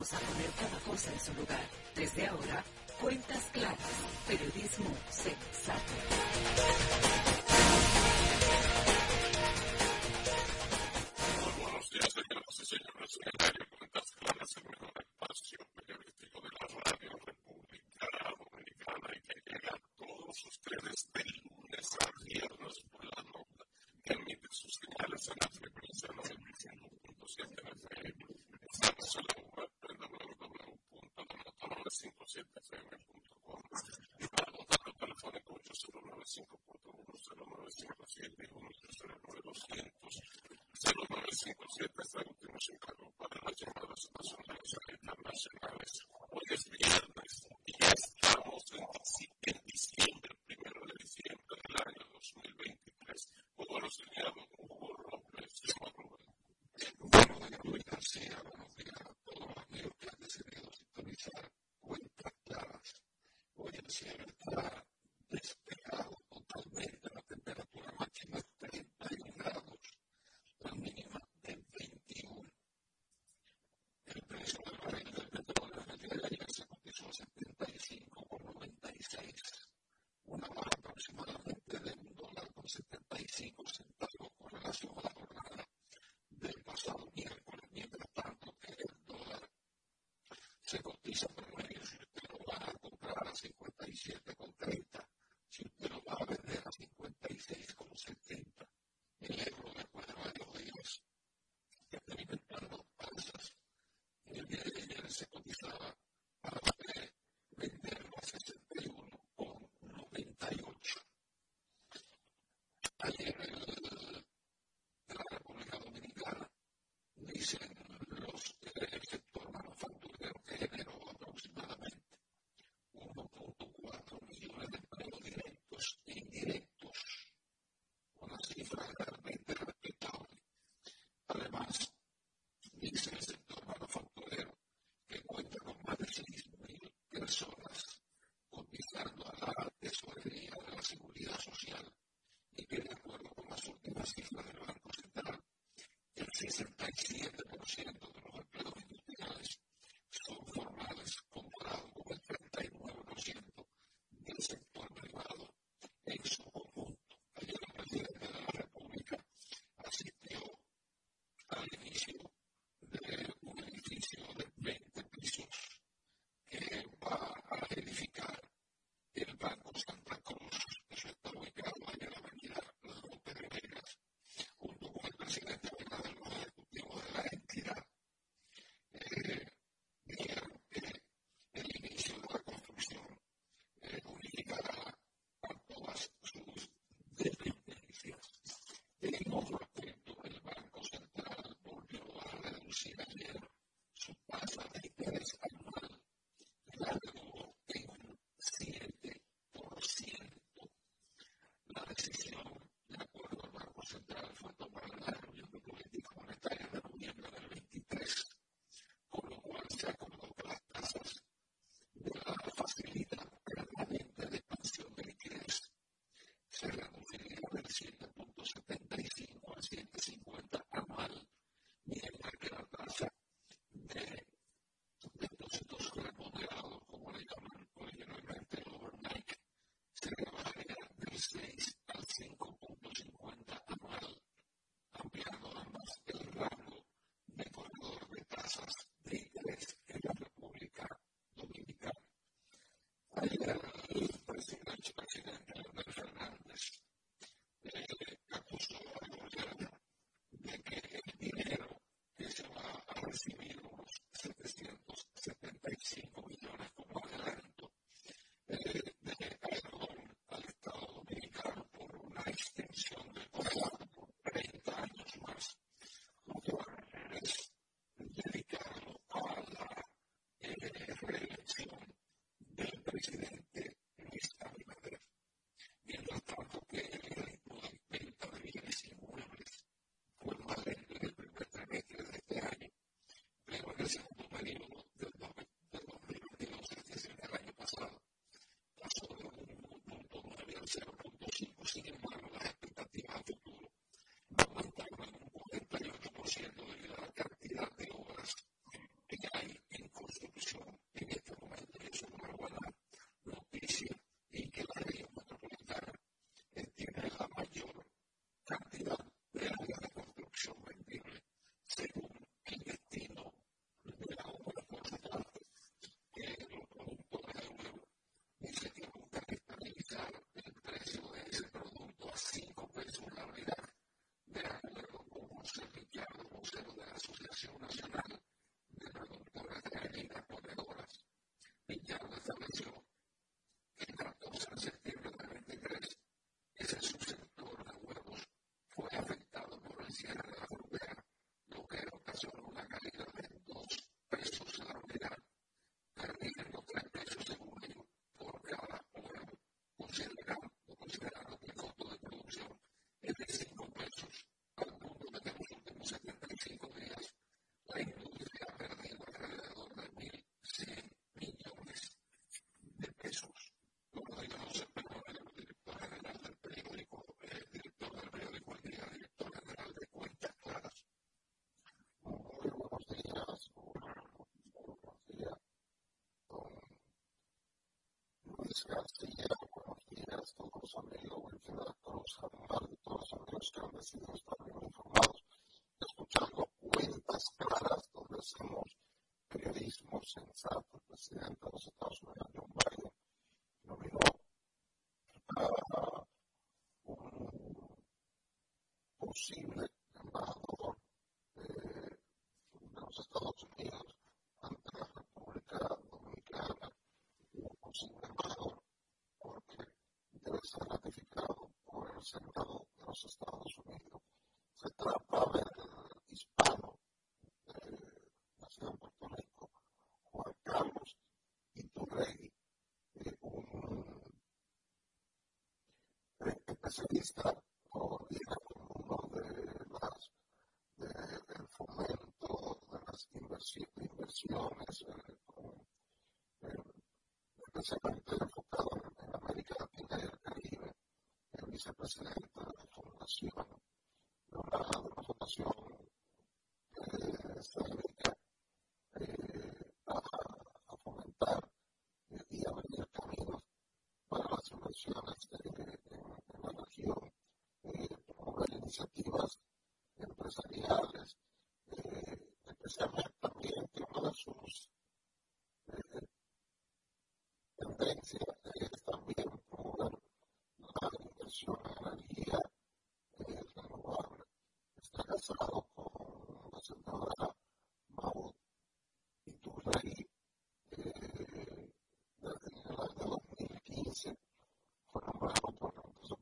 a poner cada cosa en su lugar. Desde ahora, cuentas claras, periodismo sensato. Muy buenos días, señoras y señores. El área cuentas claras, en piso promedio, si usted lo va a comprar a 57,5 sociedad siguiera como quiera, esto como sonido, cualquier cosa, hablar de todos los amigos que han decidido estar bien informados, escuchando cuentas claras donde hacemos periodismo sensato, el presidente de los Estados Unidos. vista o vista como uno de las de, el fomento de las inversiones eh, con, eh, especialmente enfocado en, en América Latina y el Caribe el vicepresidente.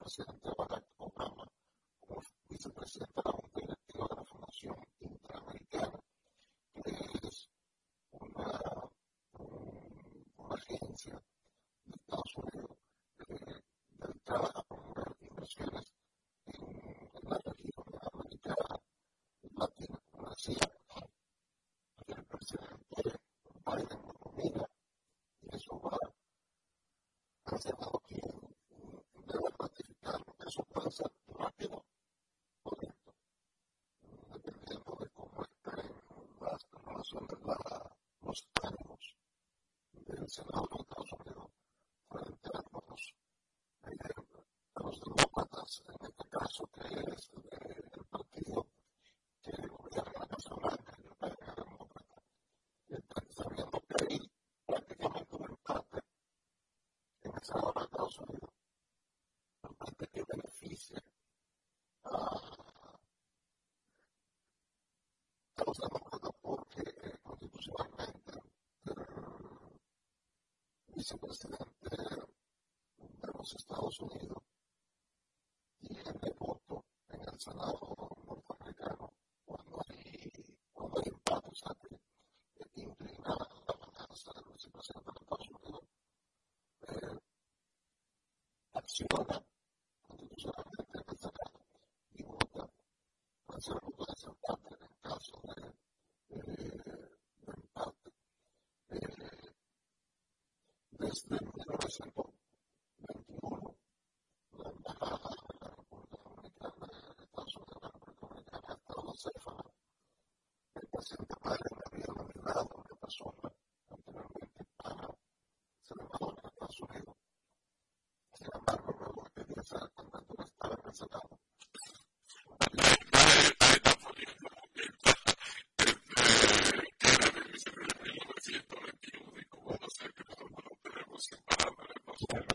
vicepresidente Barack Obama como vicepresidente de la Junta Directiva de la Fundación Interamericana, que es una, una agencia de Estados Unidos eh, dedicada a promover inversiones en, en la región de América Latina, como decía, el presidente Biden lo y eso va a hacer que vicepresidente de los Estados Unidos,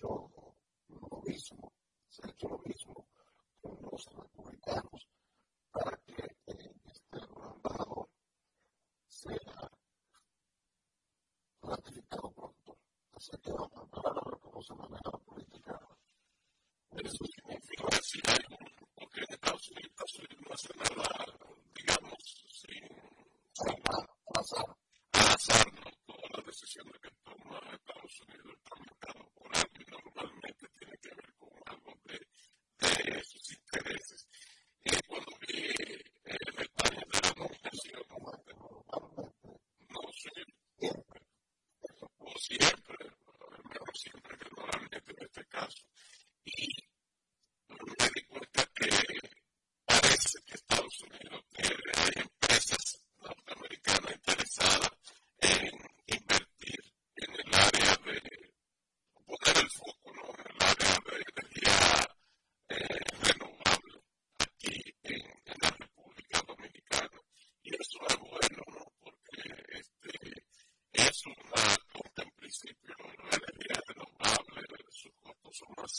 hecho lo mismo, se ha hecho lo mismo.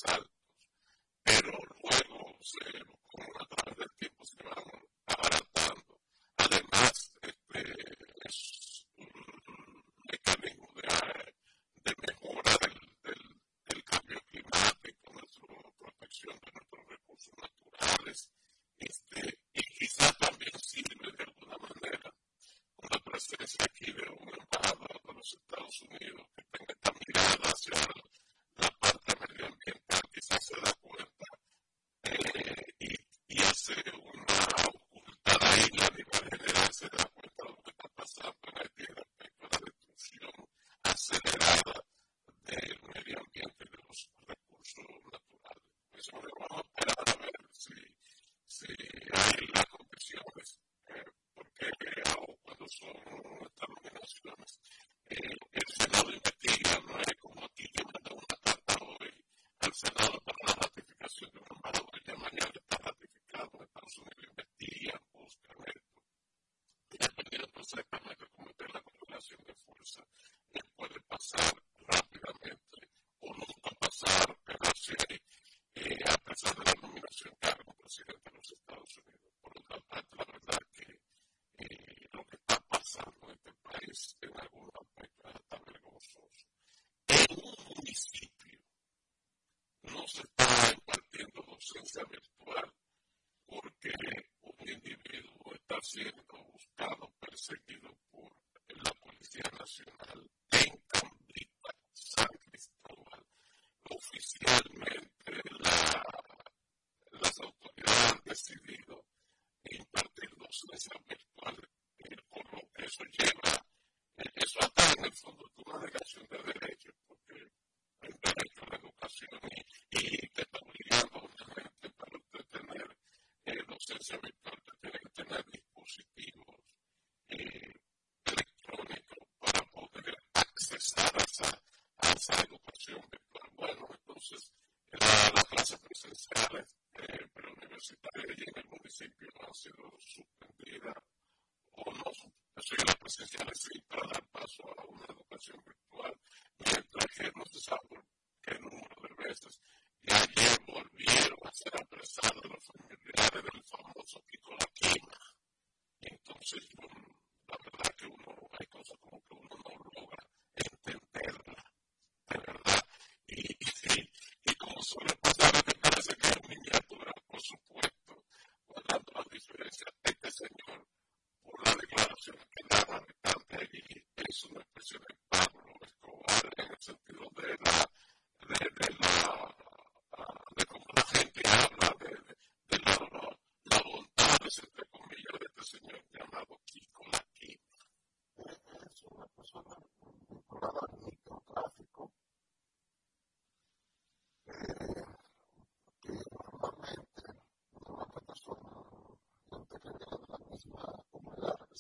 altos. Pero luego se, con través del tiempo se van abaratando. Además, este, es un mecanismo de, mejora del, cambio climático, nuestra protección de nuestros recursos naturales. Este, y quizá también sirve de alguna manera con la presencia aquí de un embajador de los Estados Unidos que tenga esta mirada hacia el lleva, eso atrae en el fondo toda una relación de esenciales para dar paso a una educación virtual.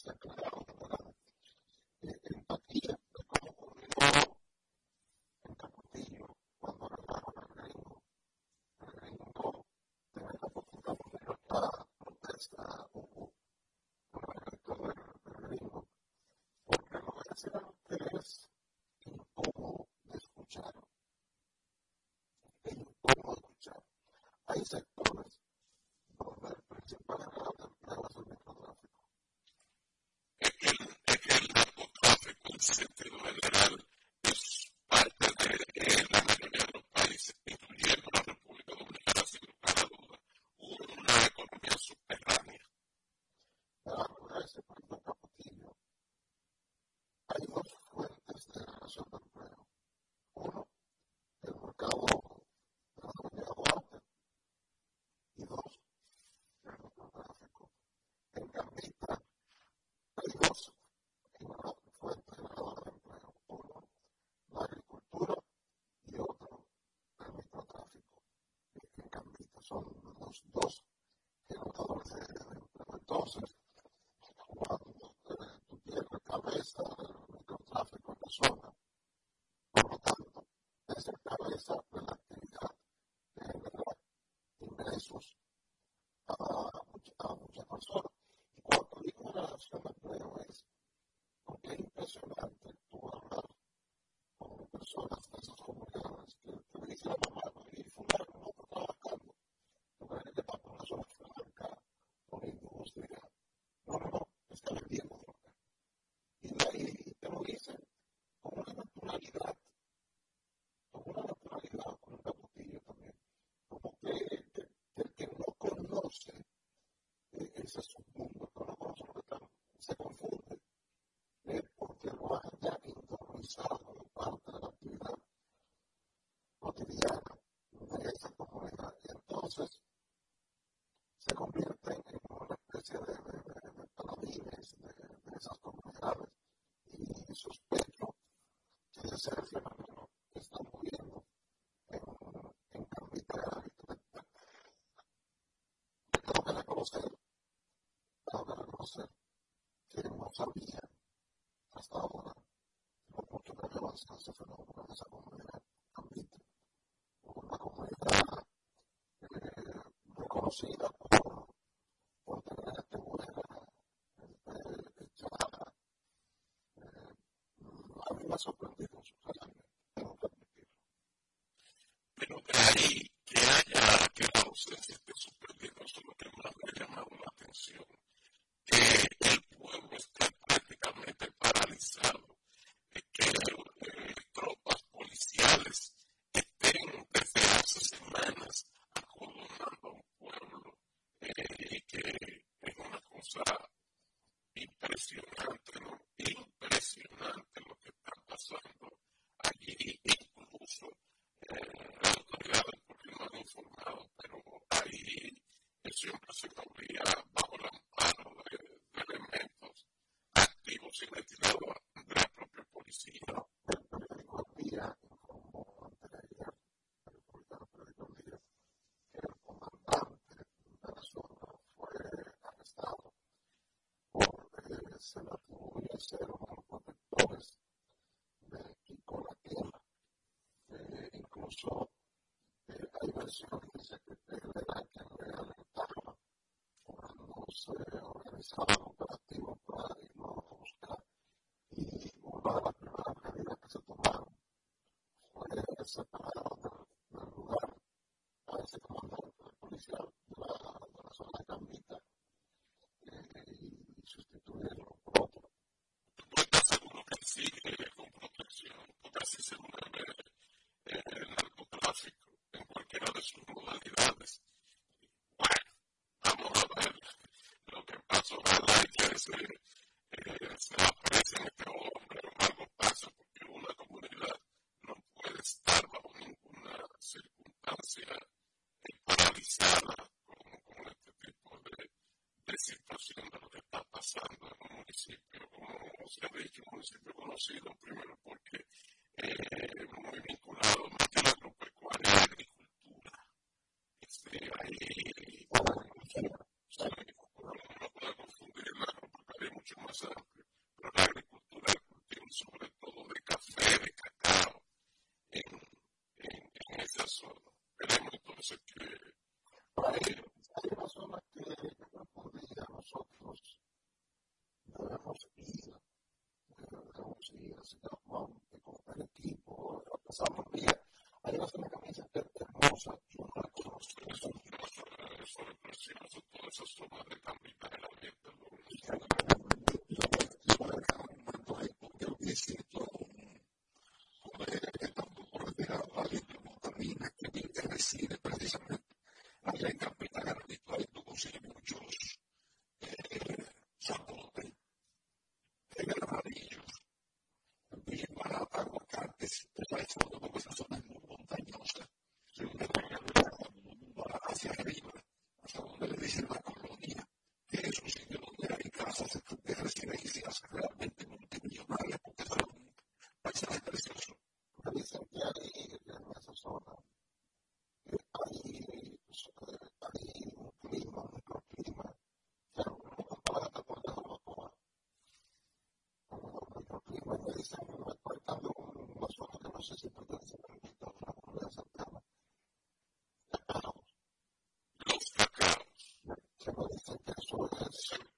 stuck dos. sabía hasta ahora lo mucho que había avanzado ese fenómeno en esa comunidad. situación respecto Hallelujah. municipio, se ha hecho un municipio conocido, primero porque Eso es todo eso, so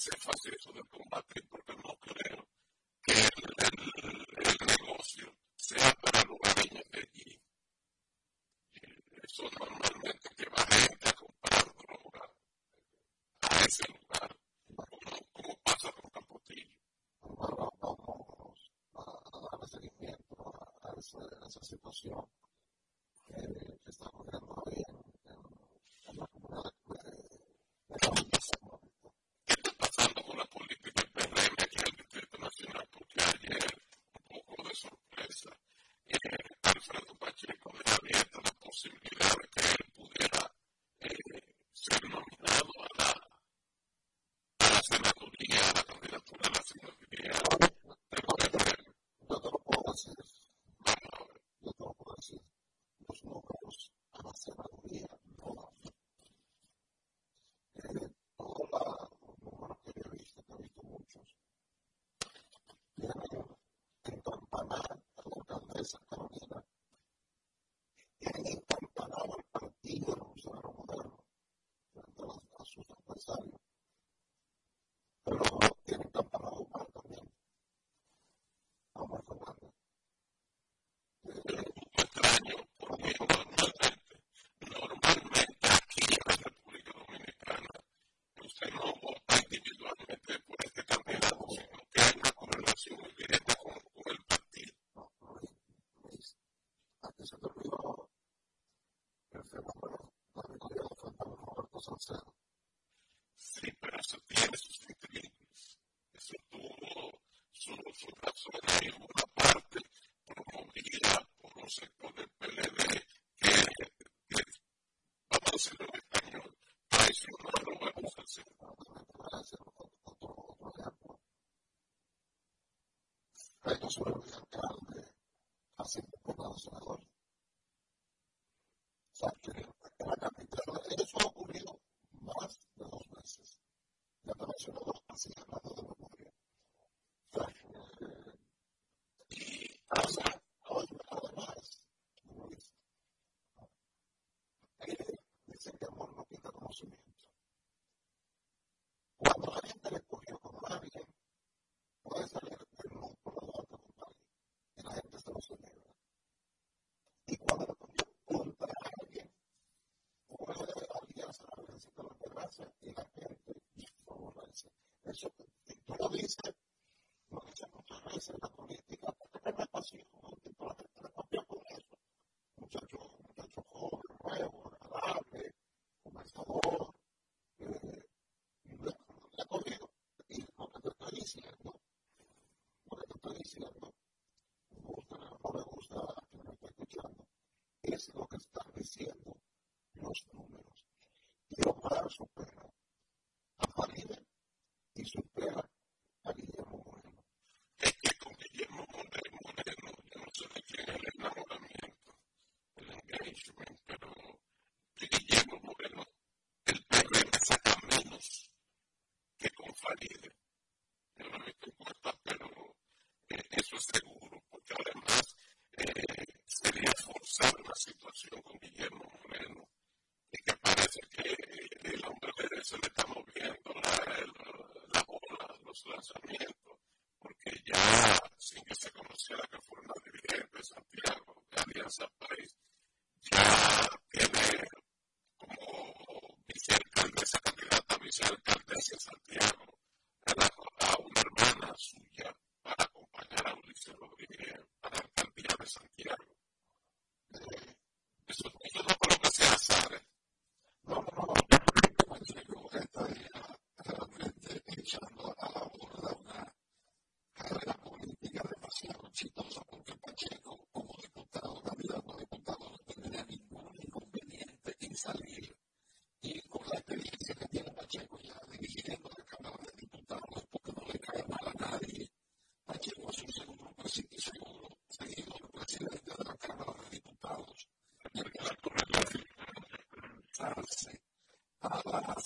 ese énfasis del combate, porque no creo que el, negocio sea para lugareños de allí. Eso normalmente que va gente a comprar droga a ese lugar, como, pasa con Capotillo. Vamos a dar seguimiento a esa situación. Sí, pero eso tiene sus sentimientos. Eso tuvo su, su razón en una parte promovida por un sector del PLD que, que vamos a decirlo en español, traicionaron a un sector. Hay dos eso. asumiendo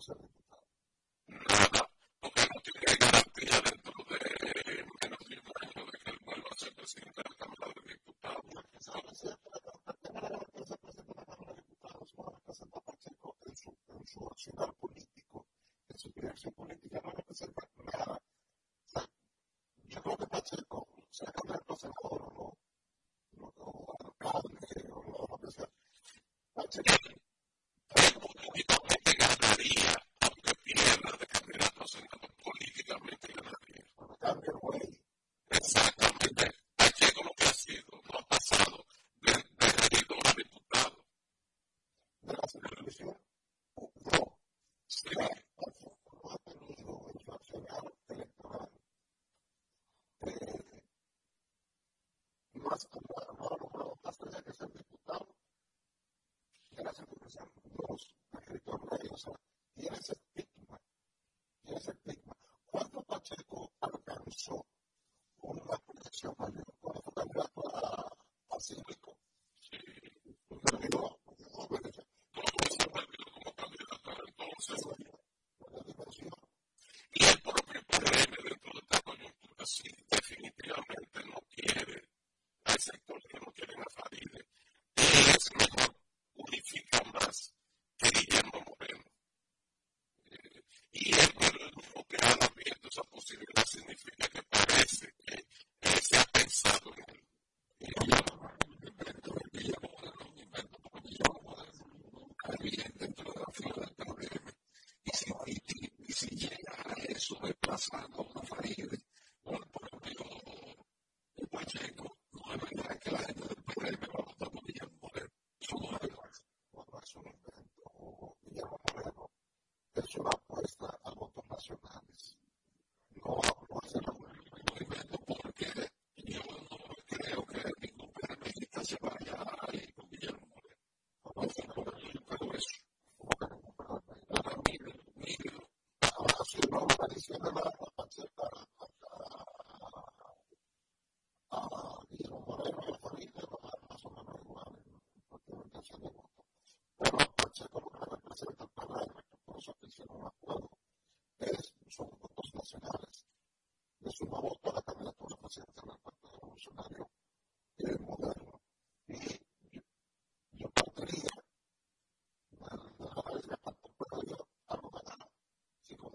ser diputado. Nada, porque no tiene garantía dentro de menos de un año de que él vuelva a ser presidente pues de la Cámara de Diputados. La la Cámara, de Diputados, no en su, en su político, en política,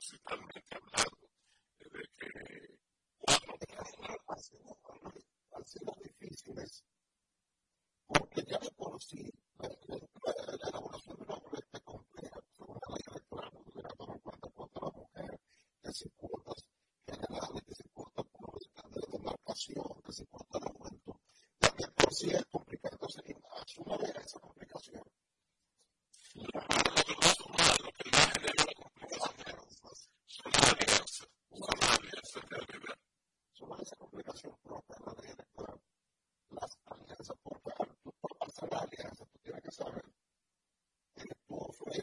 Pues, principalmente hablando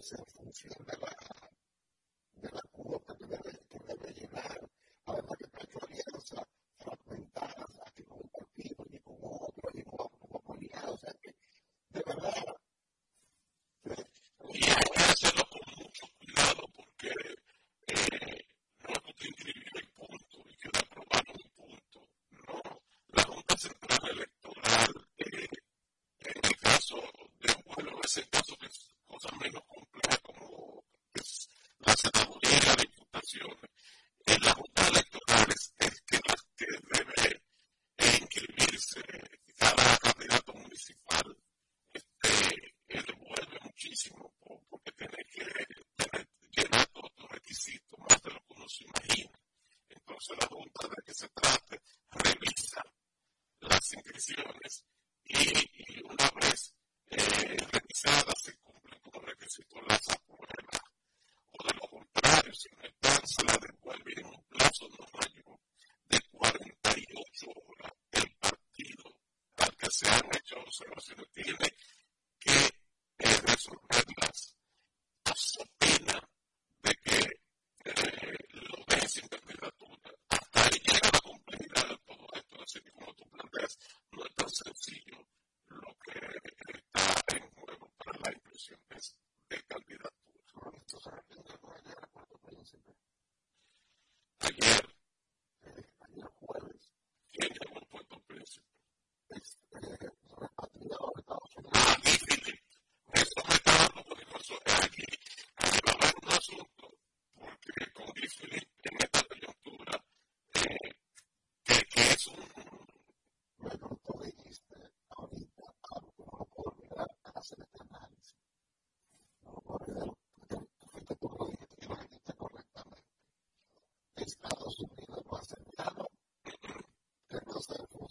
Saya 排 la adulta de que se trate, revisa las inscripciones y, una vez eh, revisadas se cumplen con los requisitos las aprueba. O de lo contrario, si no están, se la devuelve en un plazo no mayor de 48 horas. El partido, al que se han hecho observaciones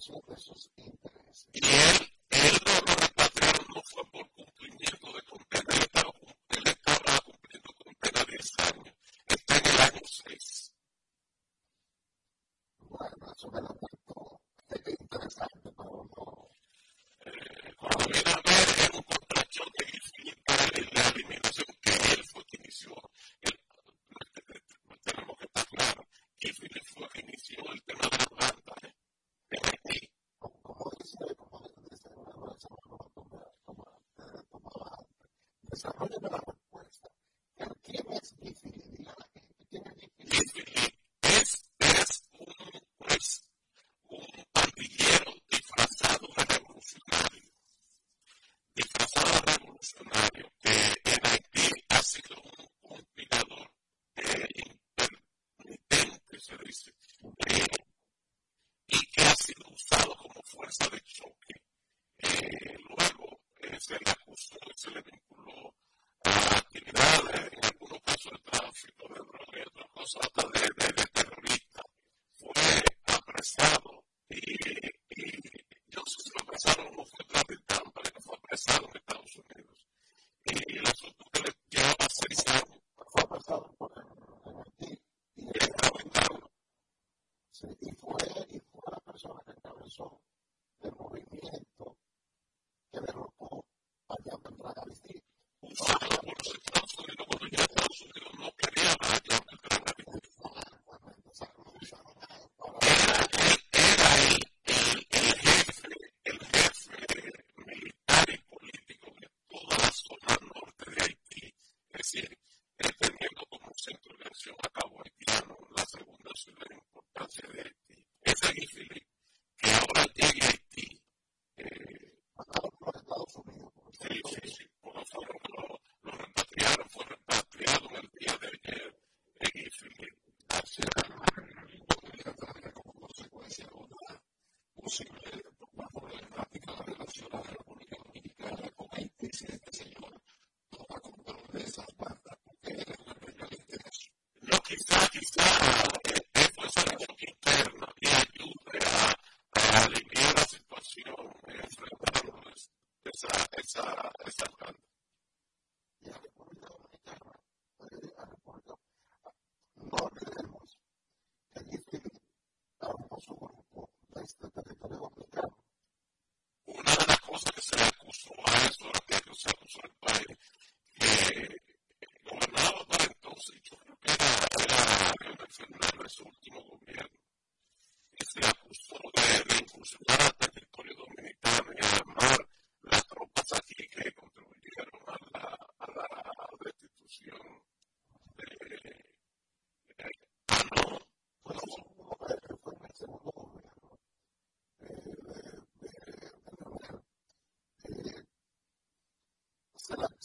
nosotros sus さあ、あんたが。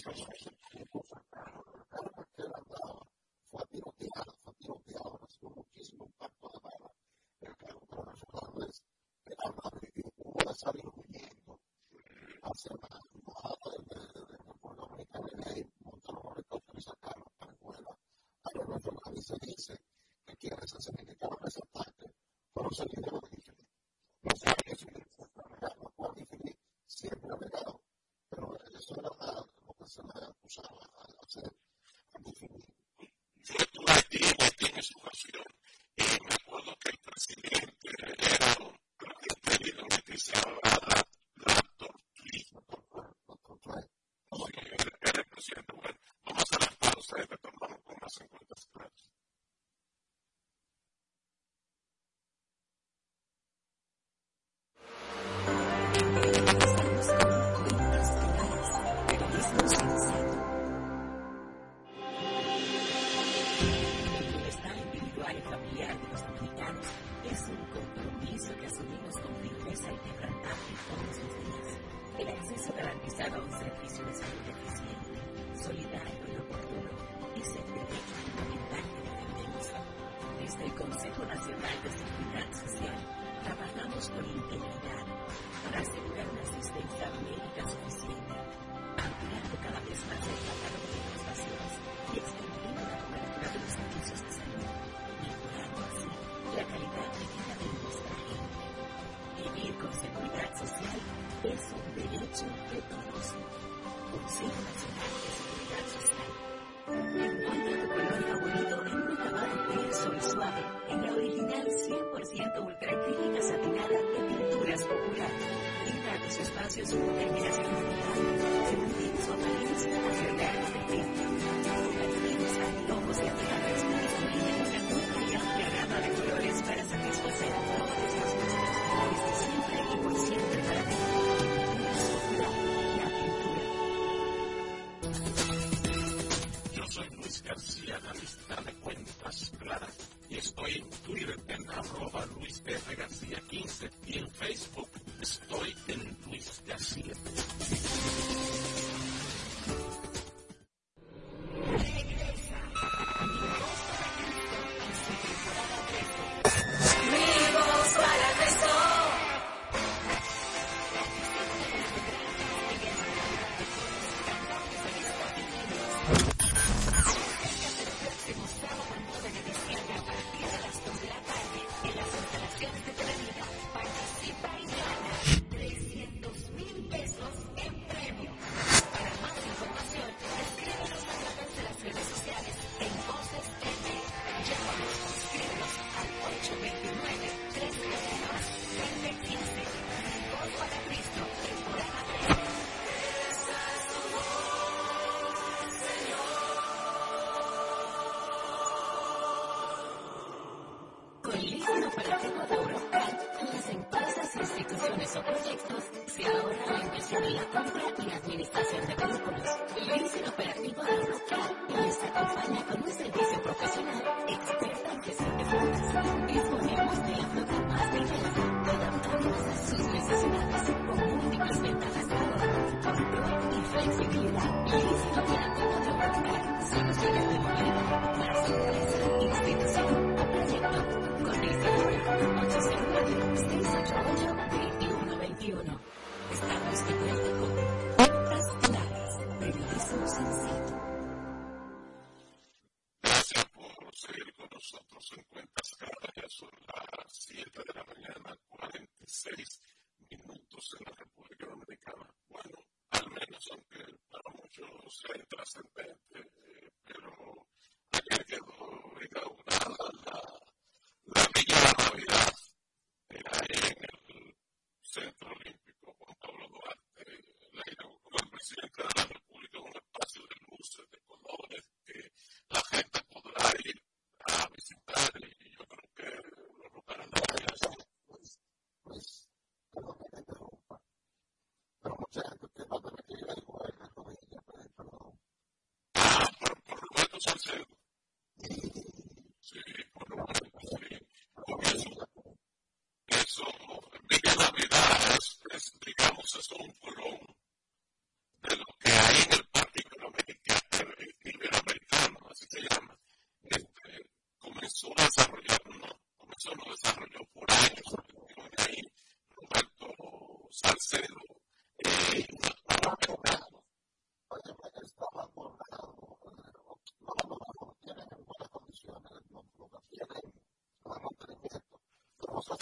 se acusó arroba Luis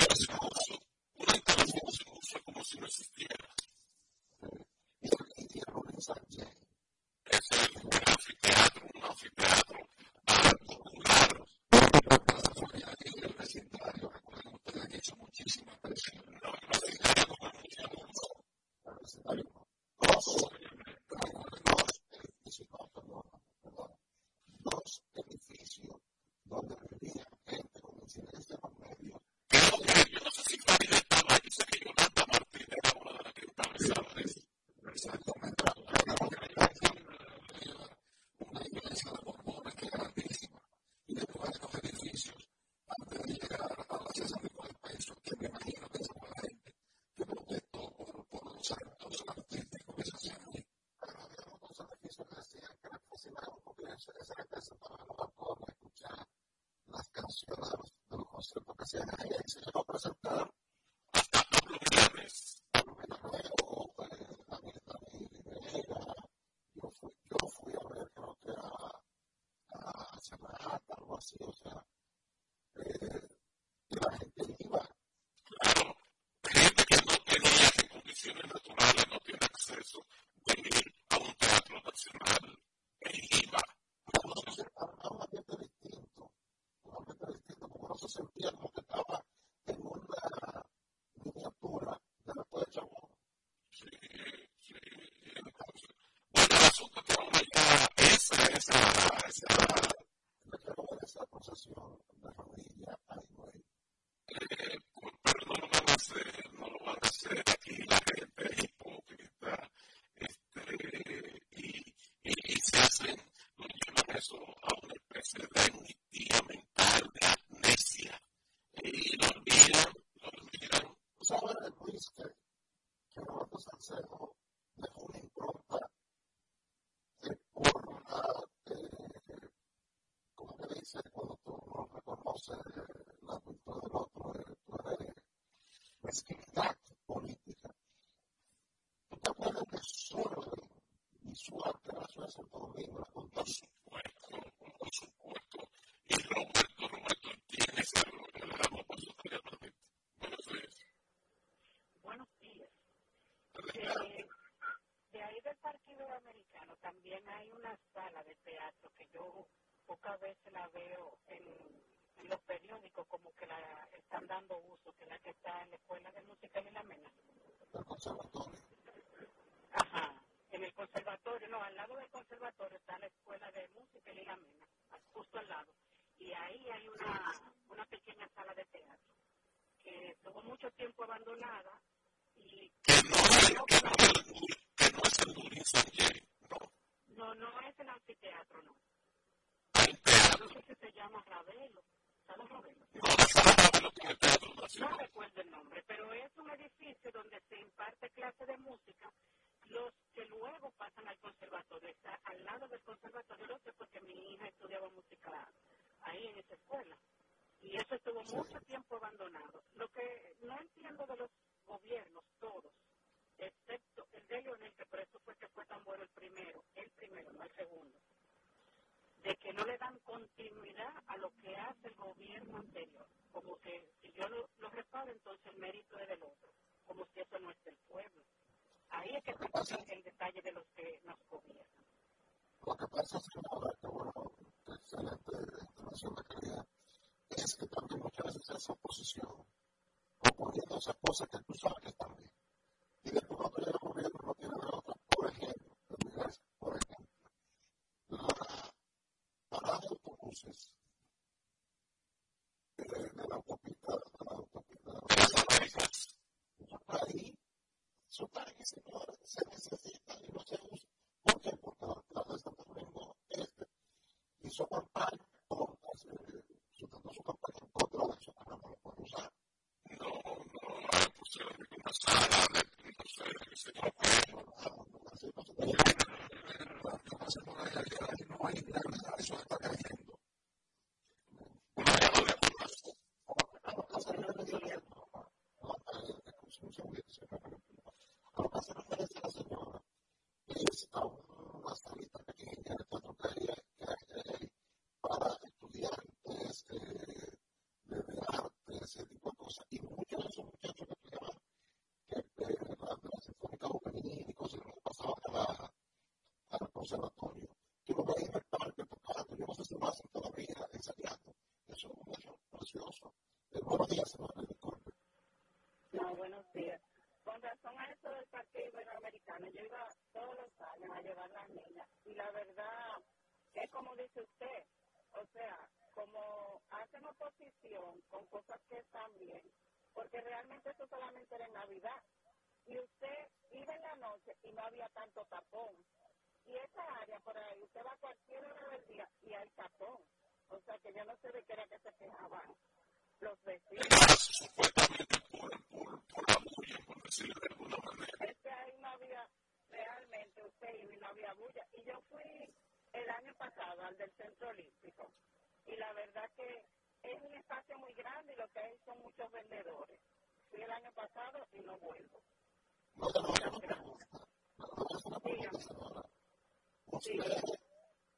Let's go. 现在，现在要开始啦。esa, la que ahora está en posesión mucho tiempo abandonado. Lo que no entiendo de los gobiernos, todos, excepto el de Leonel, que por eso fue que fue tan bueno el primero, el primero, no el segundo, de que no le dan continuidad a lo que hace el gobierno anterior. Como que si yo lo, lo reparo, entonces el mérito es del otro, como si eso no es del pueblo. Ahí es que se pasa el detalle de los que nos gobiernan. Lo que pasa es que respetando muchas veces esa oposición, ocurriendo esas cosas que tú sabes que están bien. Y de pronto ya el gobierno no tiene la otra. Por ejemplo, las por ejemplo, las paradas de autobuses de, de la autopista, de la autopista, de las ahí, su parque, señores, se necesita y no se usa. ¿Por qué? Porque la plaza de Santo Domingo Este hizo campaña contra a una salita pequeña de cuatro calles que hay para estudiantes, de arte, ese tipo de. Y muchos de esos muchachos que estudiaban, que eran de la Sinfónica Bucanínico, se los pasaban a la, al conservatorio. Tú lo veías en el parque tocando, yo no sé si lo hacen todavía ensayando. Eso es un hecho precioso. Eh, buenos días, señor Corte. No, buenos días. Con razón a eso del parque iberoamericano, yo iba todos los años a llevar las niñas y la verdad es como dice usted, o sea, como hacen oposición con cosas que están bien, porque realmente eso solamente era en Navidad. Y usted iba en la noche y no había tanto tapón. Y esa área por ahí, usted va a cualquier hora del día y hay tapón. O sea que yo no sé de qué era que se quejaban los vecinos. supuestamente por, por, por la bulla, por decirlo de alguna manera. Es que ahí no había, realmente usted iba y no había bulla. Y yo fui el año pasado al del Centro Olímpico. Y la verdad que es un espacio muy grande y lo que hay son muchos vendedores. Fui el año pasado y no vuelvo. No, no, sí.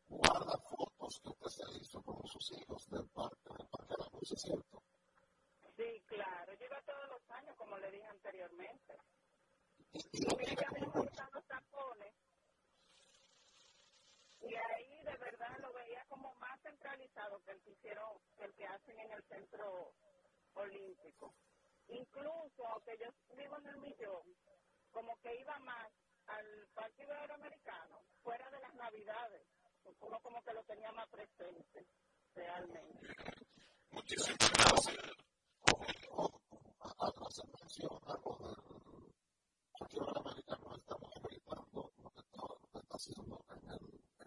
guarda fotos que usted se hizo con sus hijos del parque, del parque de la luz, cierto? Sí, claro. Yo iba todos los años, como le dije anteriormente. Y, y, y ya me los tapones y ahí de verdad lo veía como más centralizado que el que hicieron, que el que hacen en el centro olímpico. Incluso, aunque yo vivo en el millón, como que iba más al Parque Iberoamericano, fuera de las Navidades. Uno como que lo tenía más presente, realmente. Muchísimas gracias. Se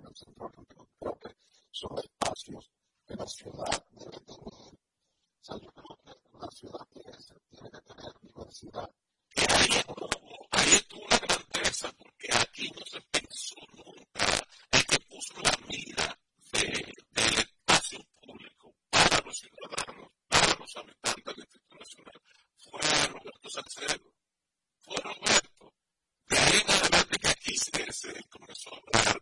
en el centro político propio son espacios que la ciudad debe tener. O sea, yo creo que la ciudad tiene, ser, tiene que tener diversidad. Ahí es, ahí es una grandeza, porque aquí no se pensó nunca el que puso la mira del espacio público para los ciudadanos, para los habitantes del Instituto Nacional, fue Roberto Salcedo. Fue Roberto. De ahí en adelante que aquí se, se comenzó a hablar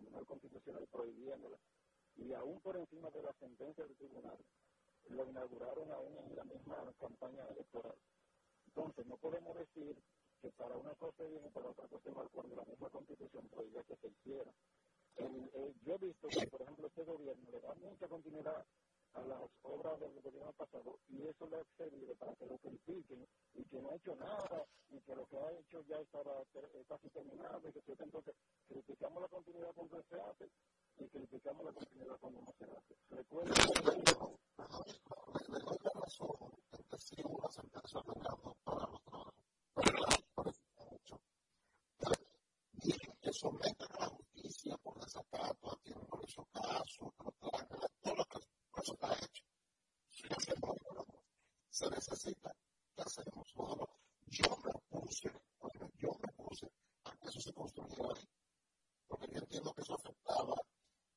encima de la sentencia del tribunal. Lo inauguraron aún en la misma campaña electoral. Entonces, no podemos decir que para una cosa bien y para otra cosa mal, cuando la misma constitución prohibía que se hiciera. Yo he visto que, por ejemplo, este gobierno le da mucha continuidad a las obras del gobierno pasado y eso le ha servido para que lo critiquen y que no ha hecho nada y que lo que ha hecho ya estaba eh, casi terminado y que entonces criticamos la continuidad con lo que se hace y que le pecamos la continuidad cuando no se hace. Recuerda que el gobierno, le doy la razón de que sí una sentencia de gobierno para los trabajadores, para el derecho. Miren, que sometan a la justicia por desacato a quien no le hizo caso, que lo traga, todo lo que pues, está hecho. Si no se puede, se necesita, ¿qué hacemos? Bueno, yo me opuse, bueno, yo me opuse a que eso se construyera ahí. Porque yo entiendo que eso afectaba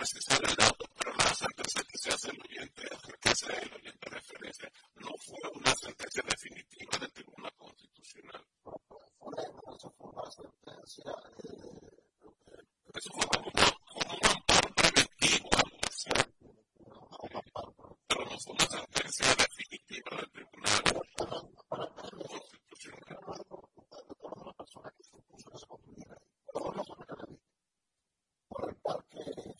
precisar el dato, pero la sentencia que se hace el oyente, que hace el oyente referencia, no fue una sentencia definitiva del Tribunal Constitucional. Eso fue una sentencia. Eso fue como, un amparo preventivo. Pero no fue una sentencia definitiva del Tribunal Constitucional. Por el parque.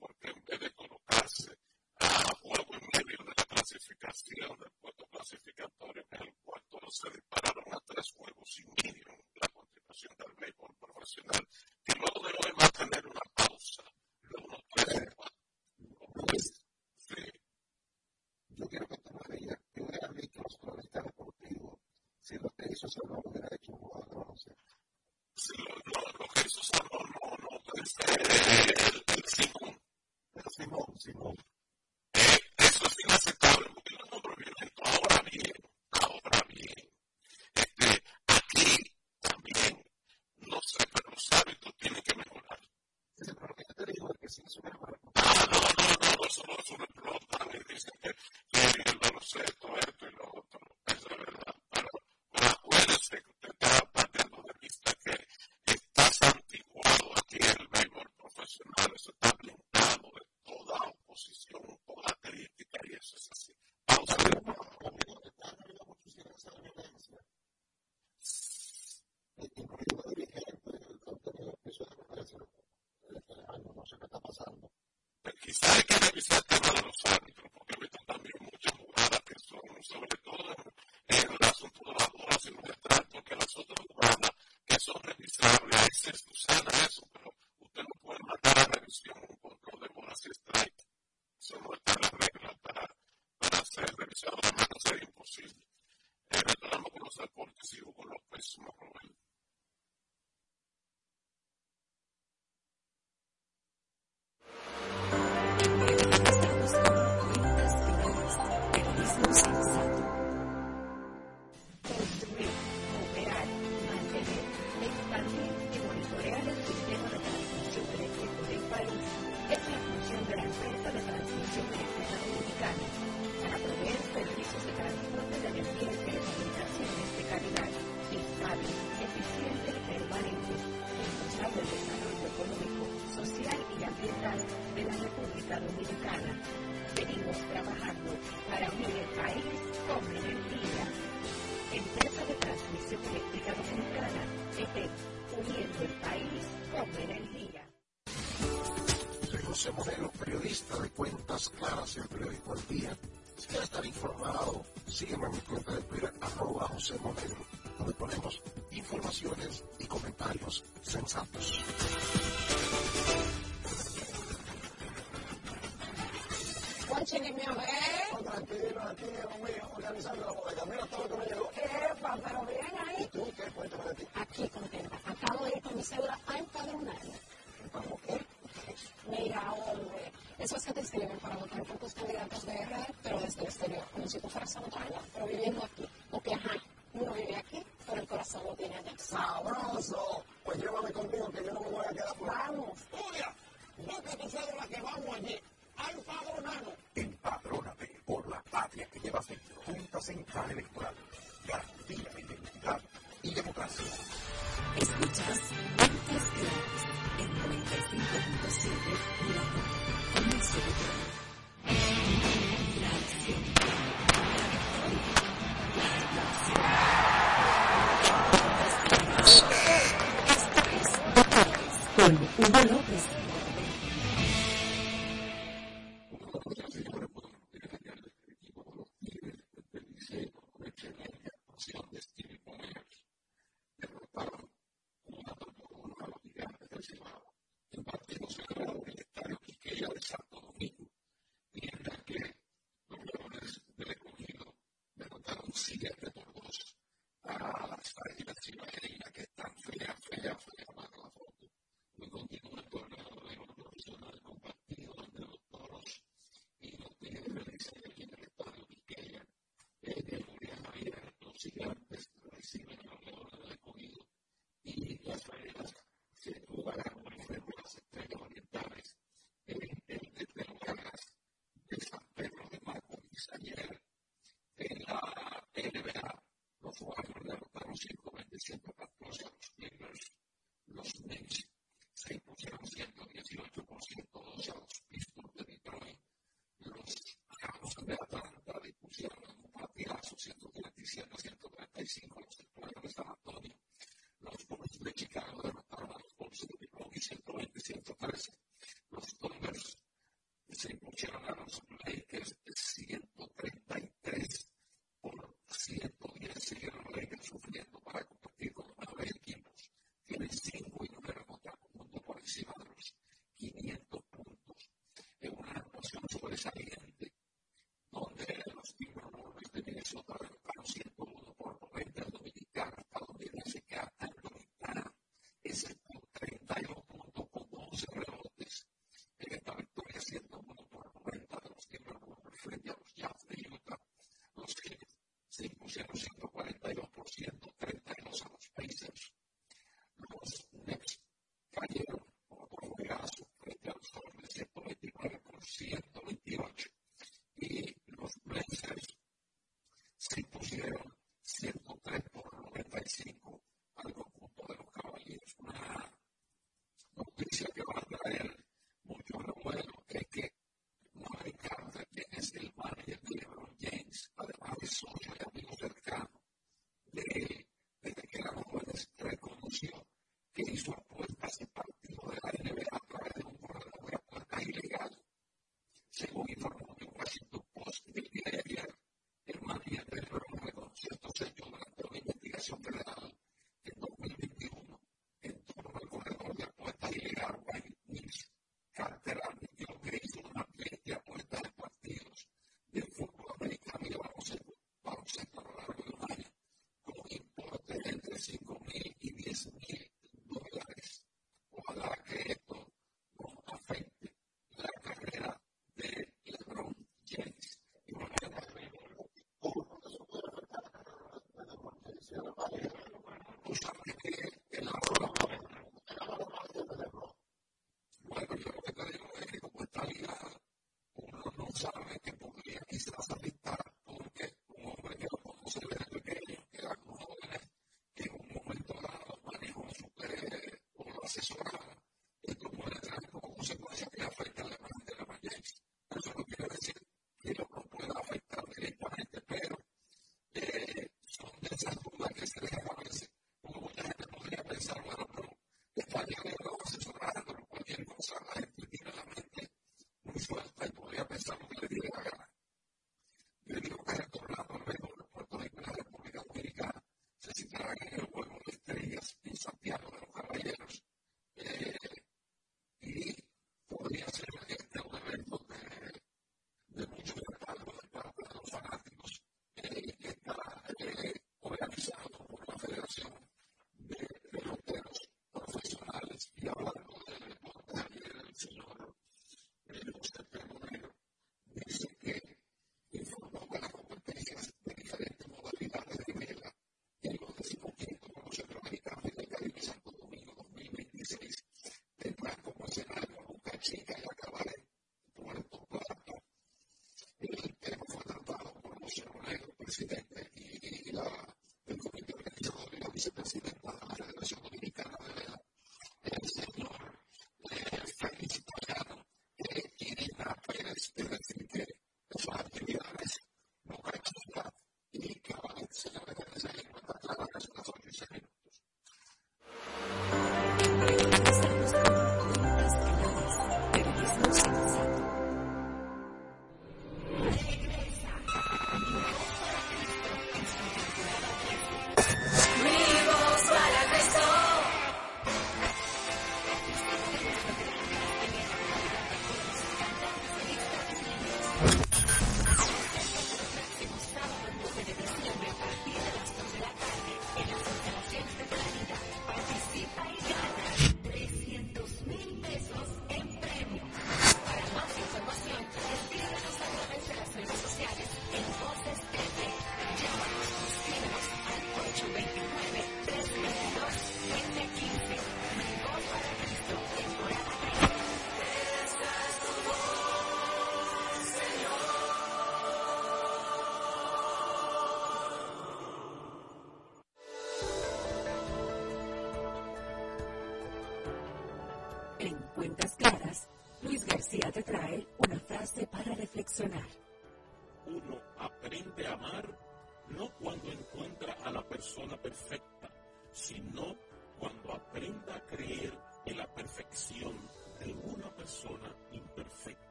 clasificación, el puesto clasificatorio en el cual todos se dispararon a tres juegos sin medium, la continuación del béisbol profesional, que luego de hoy va a tener una pausa de unos tres meses. Sí. Yo quiero que tú me digas que un árbitro cronista deportivo, si lo que hizo Salón hubiera hecho un jugador, no sé. Si lo, no, lo que hizo Salón no, no, es el, el Simón. El Simón, Simón inaceptable porque no es otro violento. Ahora bien, ahora bien, este, aquí también no sé, pero los hábitos tienen que mejorar. Ah, no, no, no, eso no es un explota, me dicen que, que el baloncesto, esto esto y lo otro, eso es verdad. Pero, pero acuérdense que usted está partiendo de vista que está santiguado aquí el mejor profesional, eso está no sé qué está pasando. Ah, bárbaro, vean ahí. ¿Tú qué cuento para ti? Aquí contenta. Acabo de ir con mi cédula a empadronarme. ¿Cómo qué? Mira, hombre, eso es que te escriben para votar por tus candidatos de RD, pero desde el este exterior, como si tú fueras saludable, pero viviendo aquí. Porque, ajá, uno vive aquí, pero el corazón lo tiene allá. ¡Sabroso! decisión que van a слушал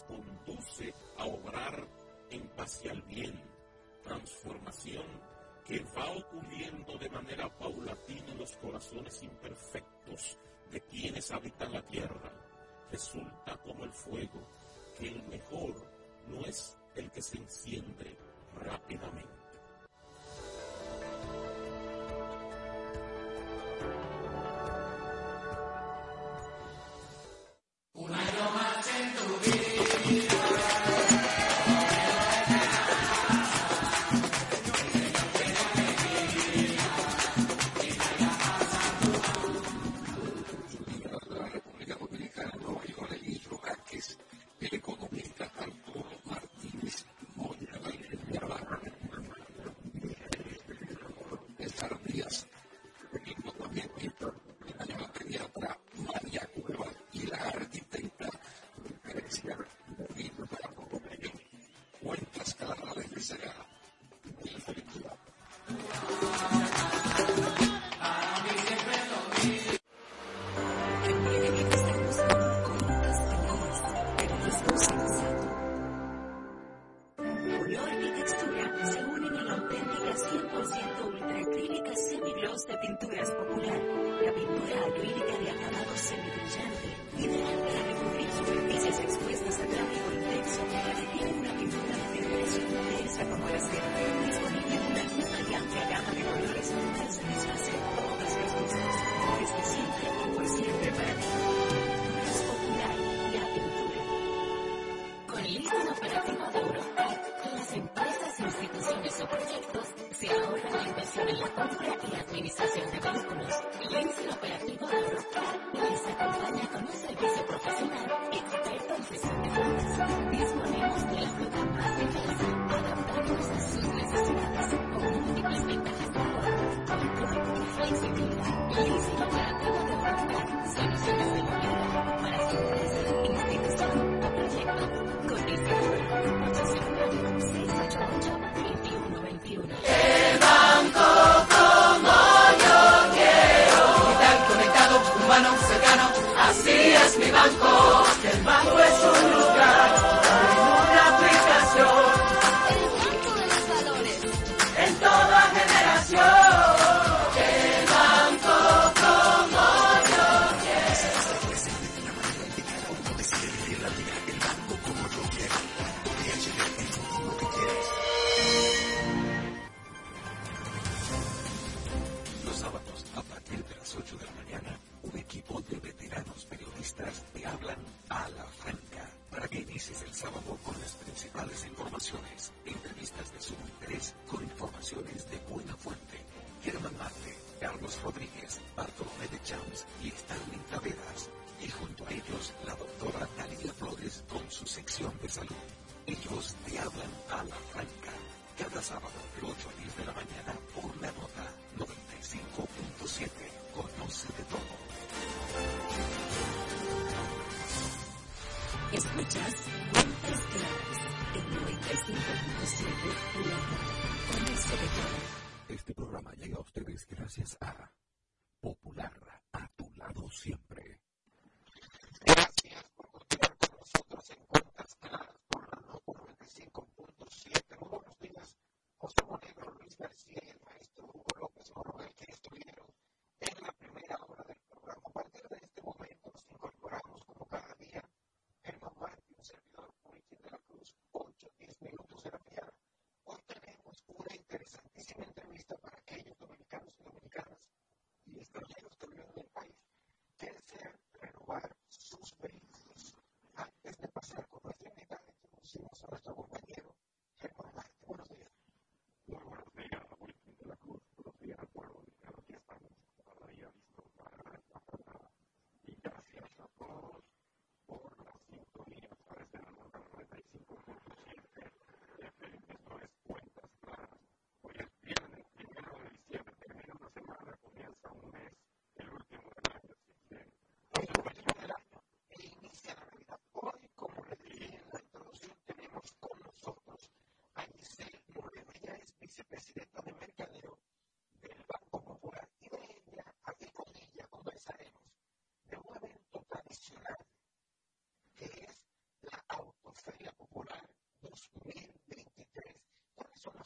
conduce a obrar en hacia el bien, transformación que va ocurriendo de manera paulatina en los corazones imperfectos de quienes habitan la tierra, resulta como el fuego, que el mejor no es el que se enciende rápidamente.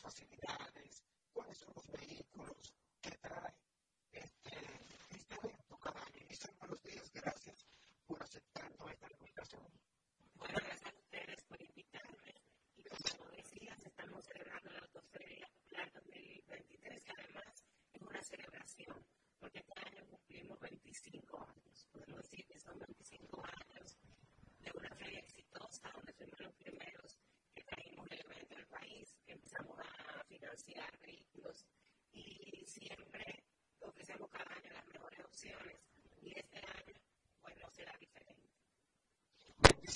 facilidad.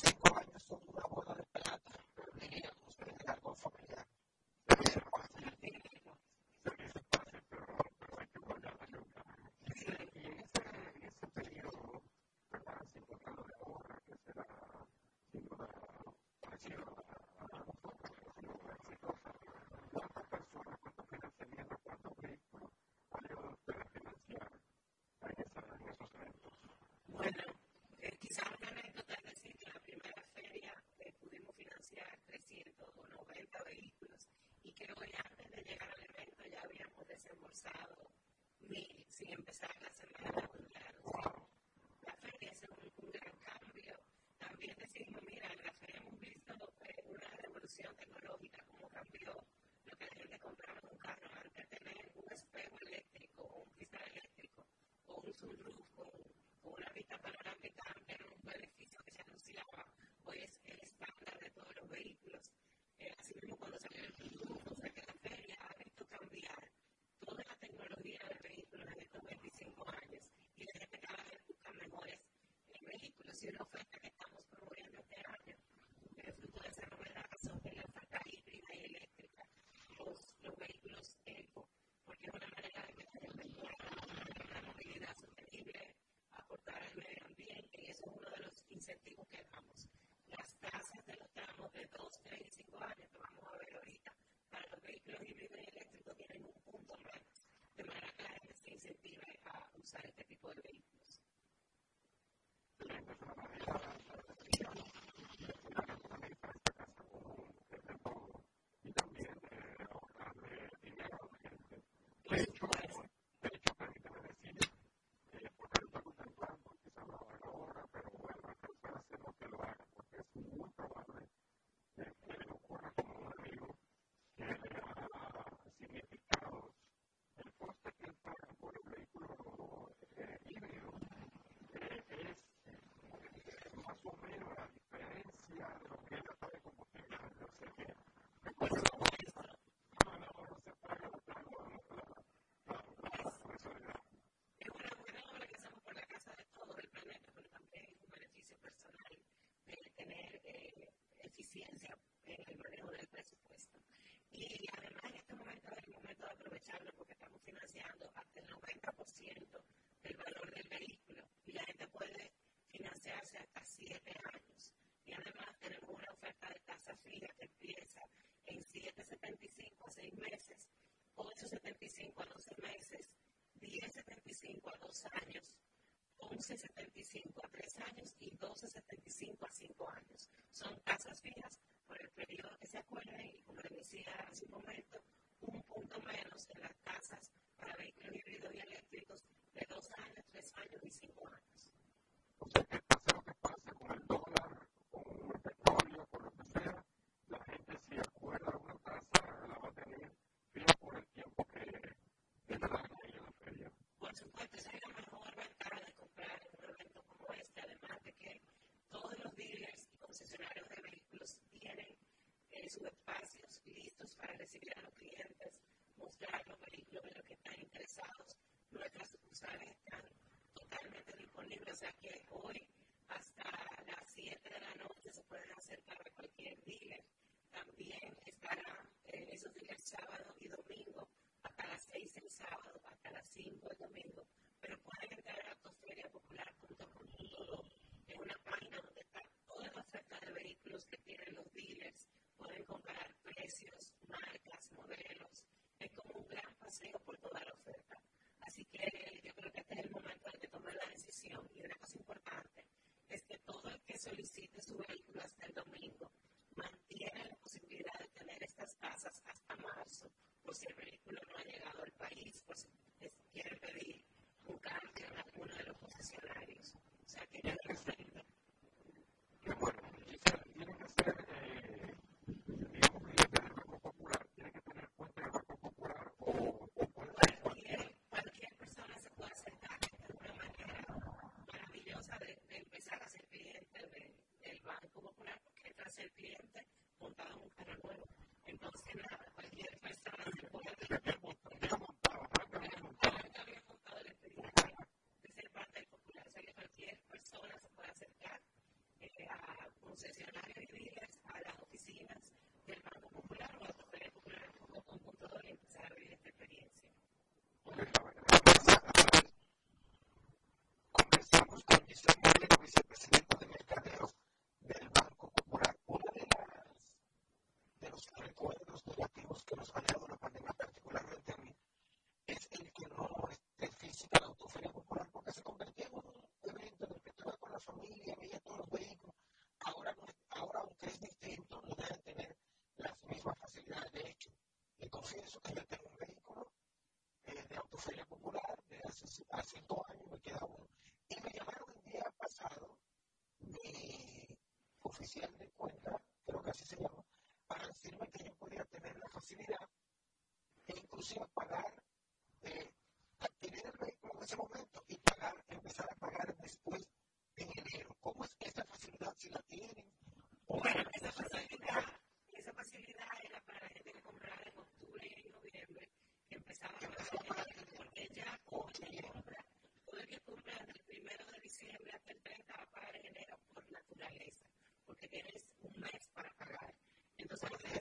Thank you. que voy a eficiencia eh, en el manejo del presupuesto. Y además en este momento es el momento de aprovecharlo porque estamos financiando hasta el 90% del valor del vehículo y la gente puede financiarse hasta 7 años. Y además tenemos una oferta de tasa fija que empieza en 7,75 a 6 meses, 8,75 a 12 meses, 10,75 a 2 años, 11,75 a 3 años y 12,75 a 5 años. recibir a los clientes, mostrar los vehículos en los que están interesados. Nuestras sucursales están totalmente disponibles, o sea que hoy hasta las 7 de la noche se pueden acercar a cualquier dealer. También estará eh, esos días sábado y domingo, hasta las 6 el sábado, hasta las 5 el domingo. Pero pueden entrar a tosteriapopular.com.do, es una página donde están todas las ofertas de vehículos que tienen los dealers, pueden comparar precios,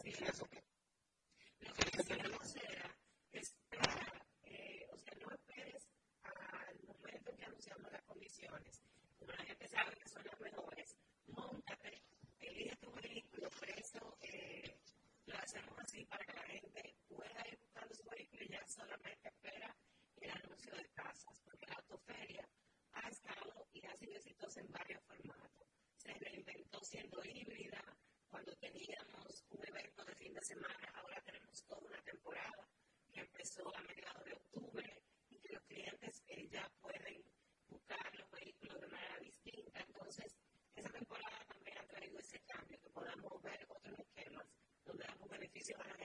Lo que hacemos era esperar, o sea, no esperes al momento en que anunciamos las condiciones. Como la gente sabe que son las menores, montate, elige tu vehículo. Por eso lo hacemos así para que la gente pueda ir buscando su vehículo y ya solamente espera el anuncio de casas. Porque la autoferia ha estado y ha sido citada en varios formatos. Se reinventó siendo IMA. Louisiana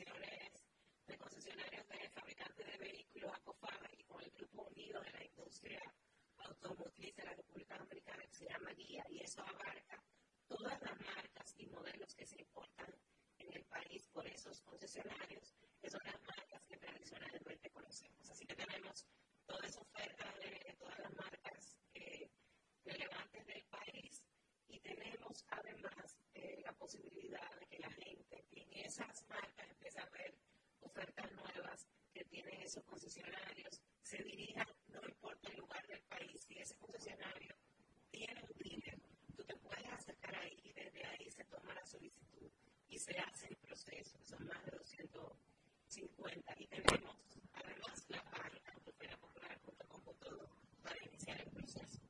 asociaciones de concesionarios de fabricantes de vehículos, ACOFAB, y con el Grupo Unido de la Industria Automotriz de la República Dominicana, que se llama GUIA, y eso abarca todas las marcas y modelos que se importan en el país por esos concesionarios, que son las marcas que tradicionalmente conocemos. Así que tenemos toda esa oferta de todas las marcas eh, relevantes tenemos además eh, la posibilidad de que la gente en esas marcas empiece a ver ofertas nuevas que tienen esos concesionarios, se dirijan, no importa el lugar del país, si ese concesionario tiene un dealer, tú te puedes acercar ahí y desde ahí se toma la solicitud y se hace el proceso, son más de 250 y tenemos además la página popular.com.do para iniciar el proceso.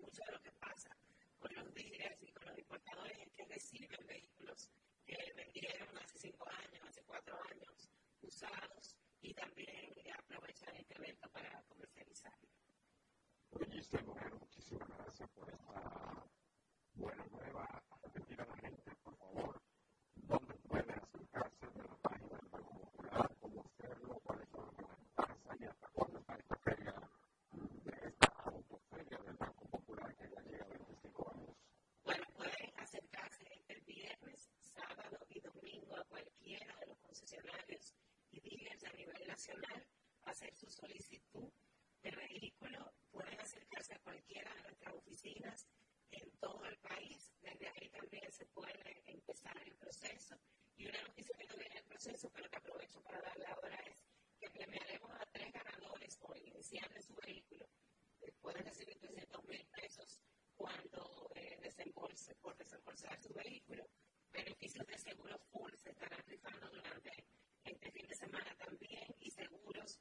reciben vehículos que vendieron hace cinco años, hace cuatro años, usados, y también eh, aprovechan este evento para comercializar. Pues, Oye, Moreno, muchísimas gracias por esta buena nueva. La gente, por favor, hacer su solicitud de vehículo, pueden acercarse a cualquiera de nuestras oficinas en todo el país. Desde ahí también se puede empezar el proceso. Y una noticia que no viene el proceso, pero que aprovecho para darle ahora es que premiaremos a tres ganadores por iniciar su vehículo. Pueden recibir 300 mil pesos cuando eh, desembolse, por desembolsar su vehículo. Beneficios de seguro full se estarán rifando durante este fin de semana también y seguros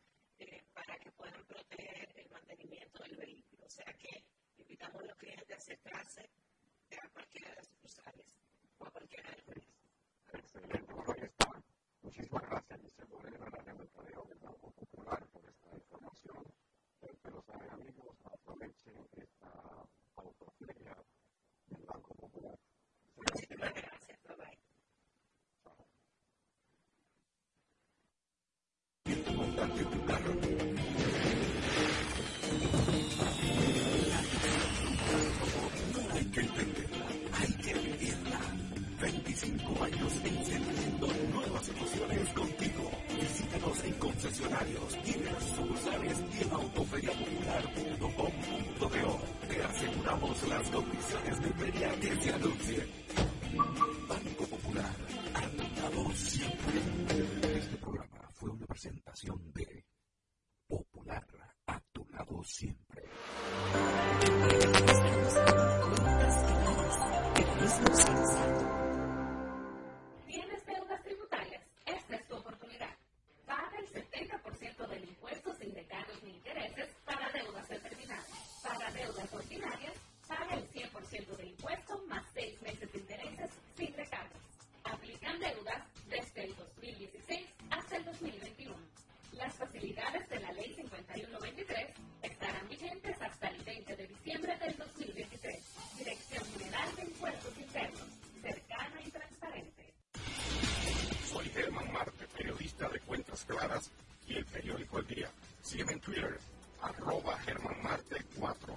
para que puedan proteger el mantenimiento del vehículo. O sea que invitamos a los clientes a acercarse a cualquiera de las sucursales o a cualquiera de los Excelente, bueno, ahí está. Muchísimas gracias, Giselle Moreno, la Mercadeo del Banco Popular, por esta información. Que los amigos aprovechen esta autoferia del Banco Popular. Muchísimas gracias, bye bye. Hay que entenderla, hay que vivirla. 25 años encendiendo nuevas emociones contigo. Visítanos en concesionarios, tiendas sucursales y en autoferiapopular.com.do. Te aseguramos las condiciones de feria que se anuncien. Banco Popular, lado siempre. Este programa fue una presentación de Popular, a tu lado siempre. Facilidades de la Ley 5193 estarán vigentes hasta el 20 de diciembre del 2023. Dirección General de Impuestos Internos, cercana y transparente. Soy Germán Marte, periodista de Cuentas Claras y el periódico El Día. Sígueme en Twitter, arroba Germán Marte 4.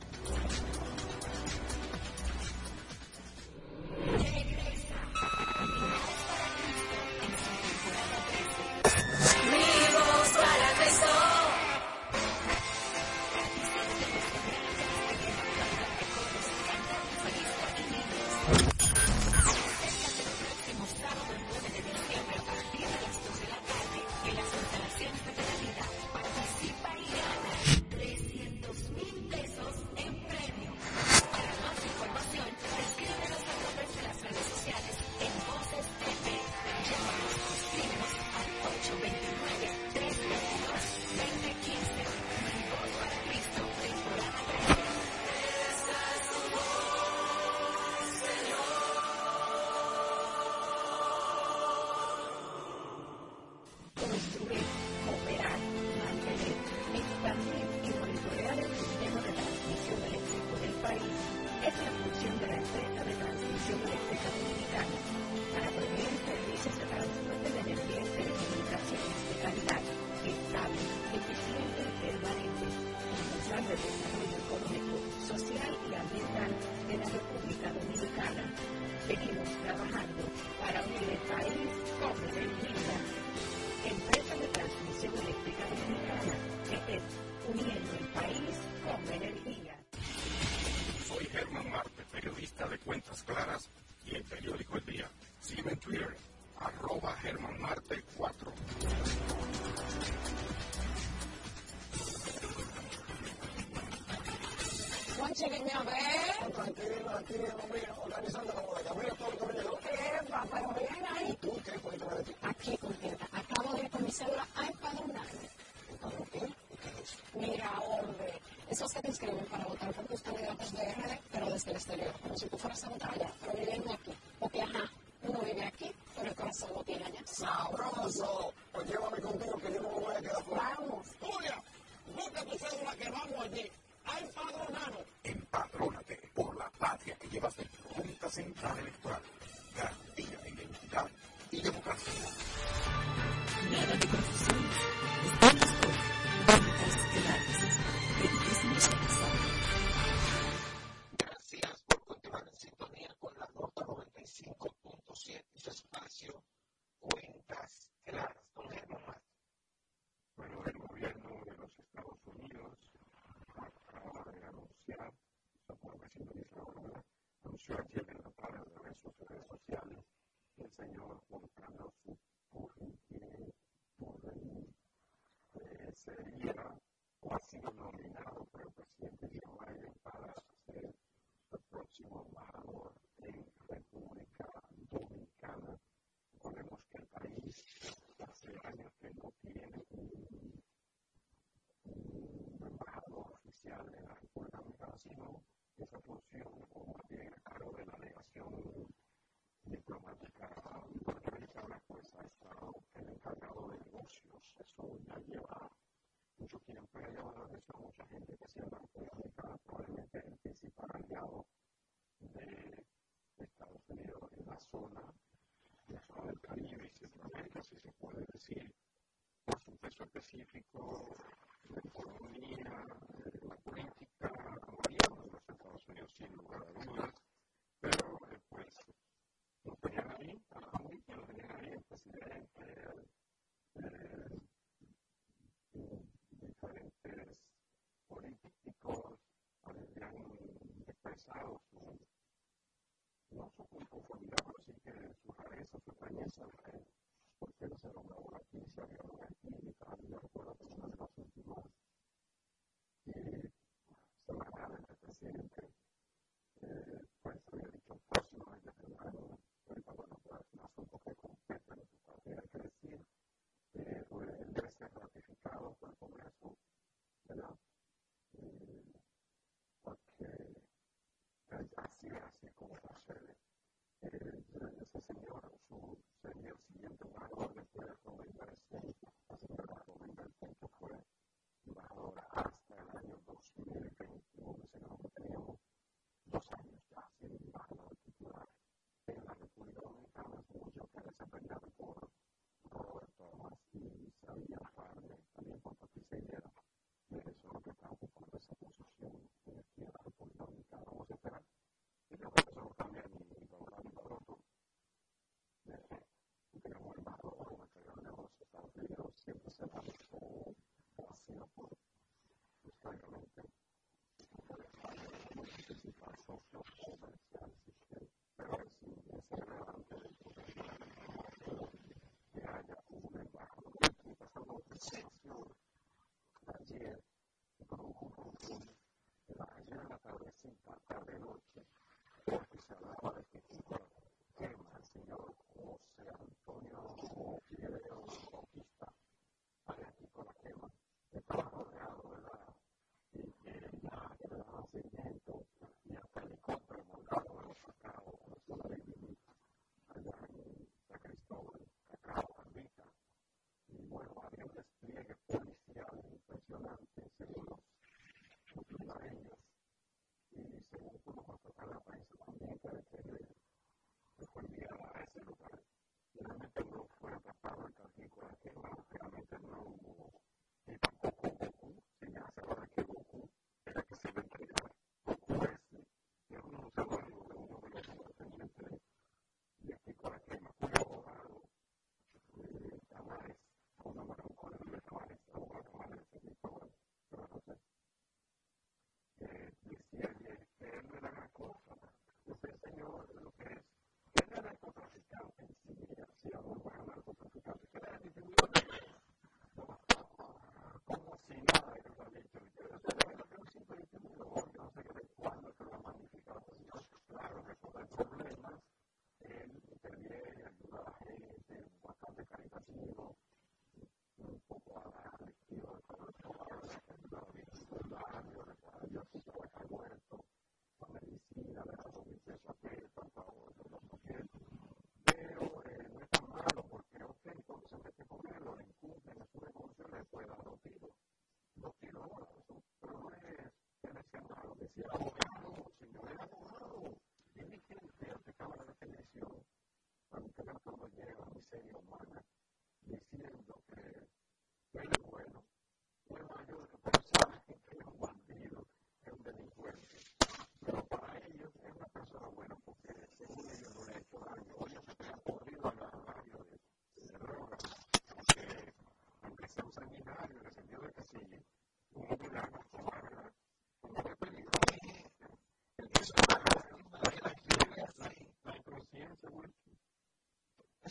conozco mucha gente que se su, no su inconformidad, pero que su rareza, su extrañeza, porque el ser humano aquí se había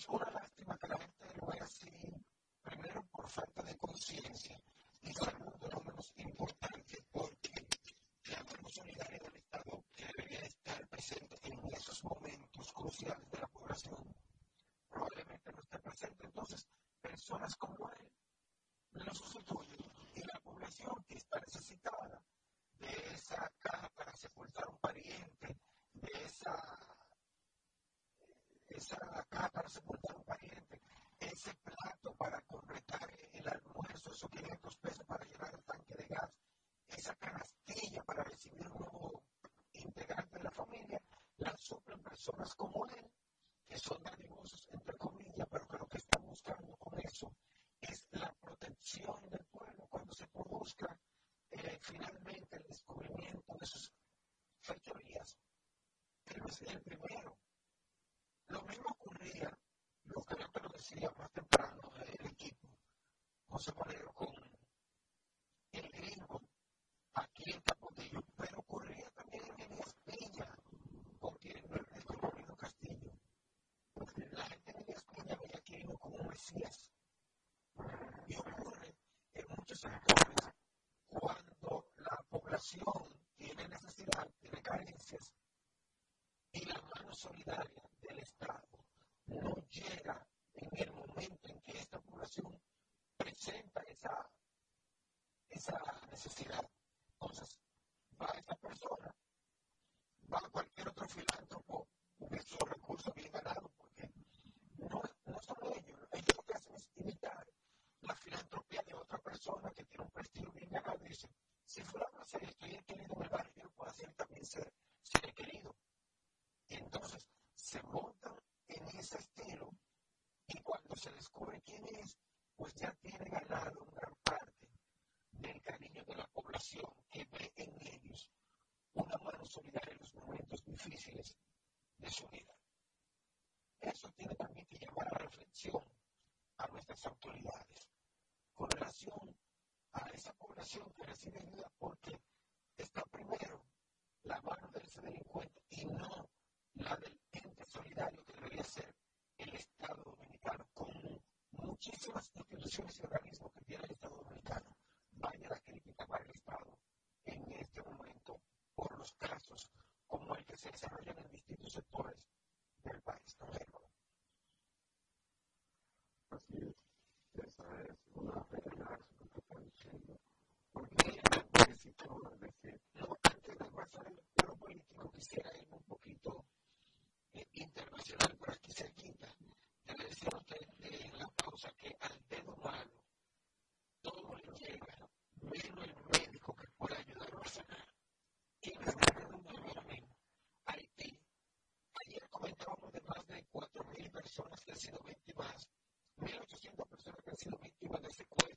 es una lástima que la gente lo vea así, primero por falta de conciencia y segundo, lo menos importante, porque la mano solidaria del Estado que debería estar presente en esos momentos cruciales de la población probablemente no esté presente. Entonces, personas personas como Y la mano solidaria del Estado no llega en el momento en que esta población presenta esa, esa necesidad. Pasión por el cinismo ですけど、今ですね、こういう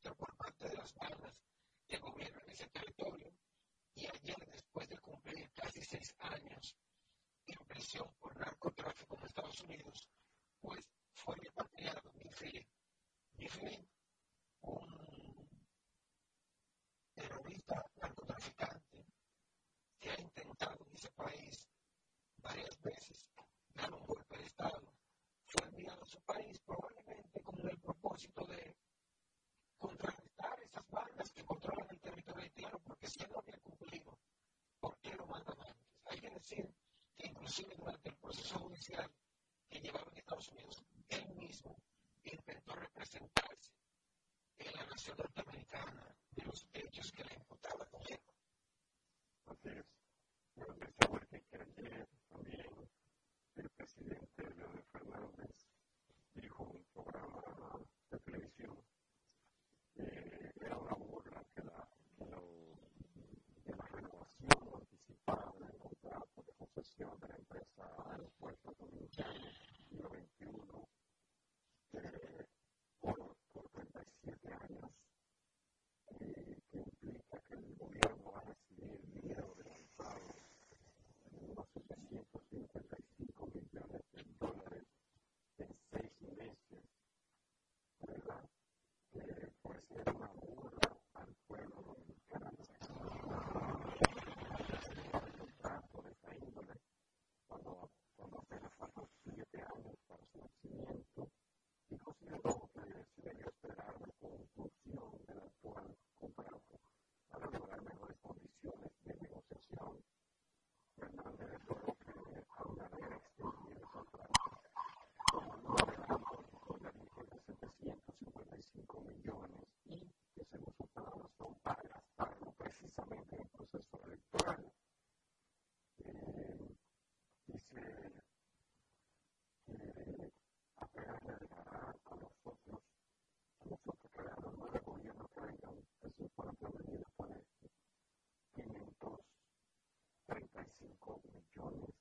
35 millones.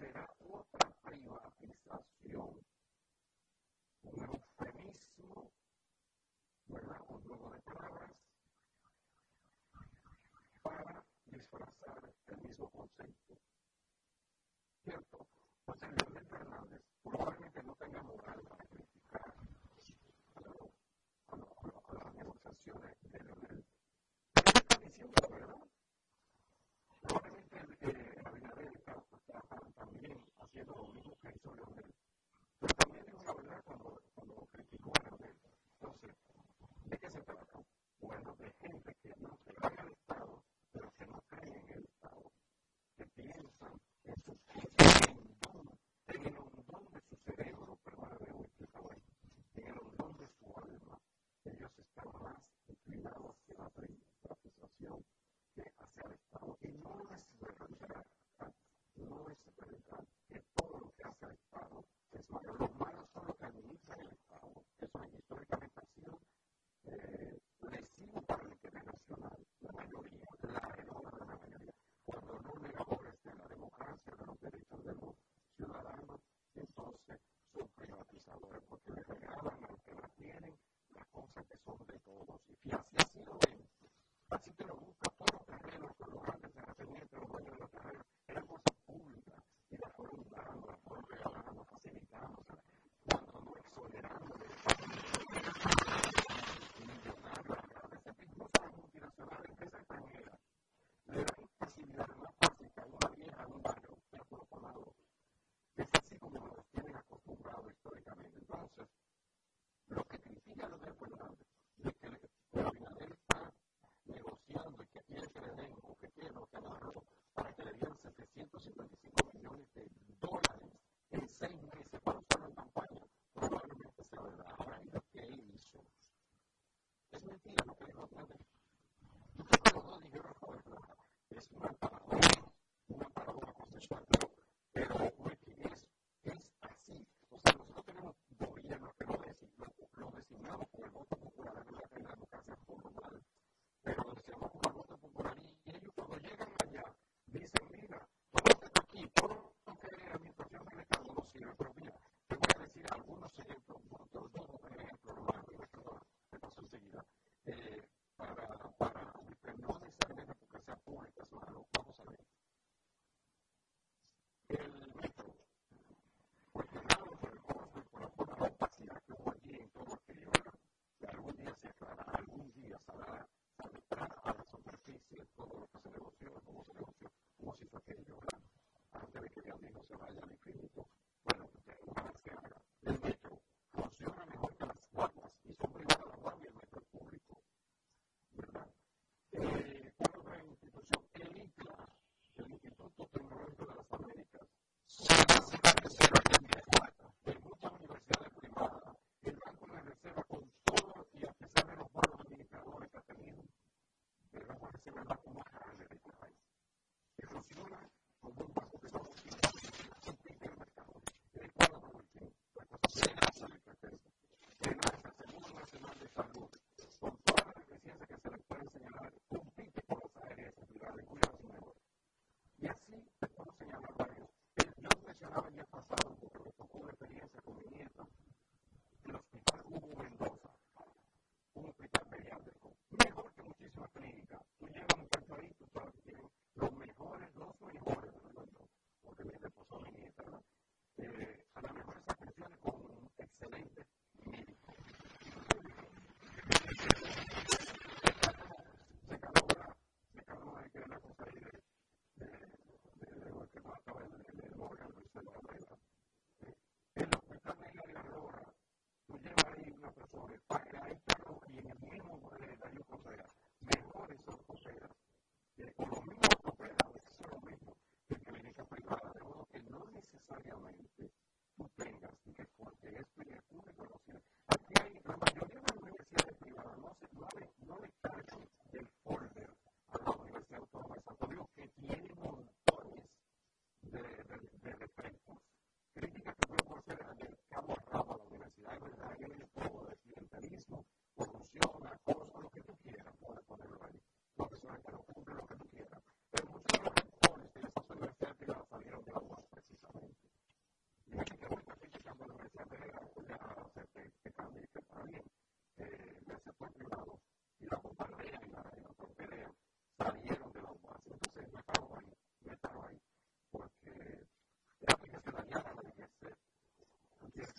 say that. El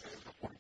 table.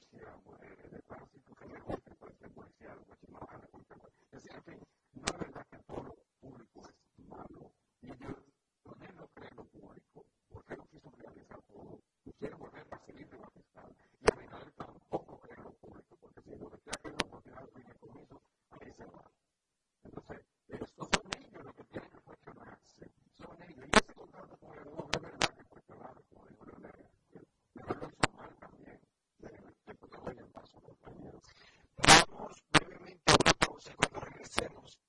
hacemos.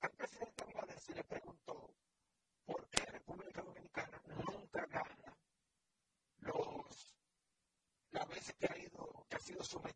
Al presidente Abinader se le preguntó por qué República Dominicana nunca gana los, las veces que ha, ido, que ha sido sometida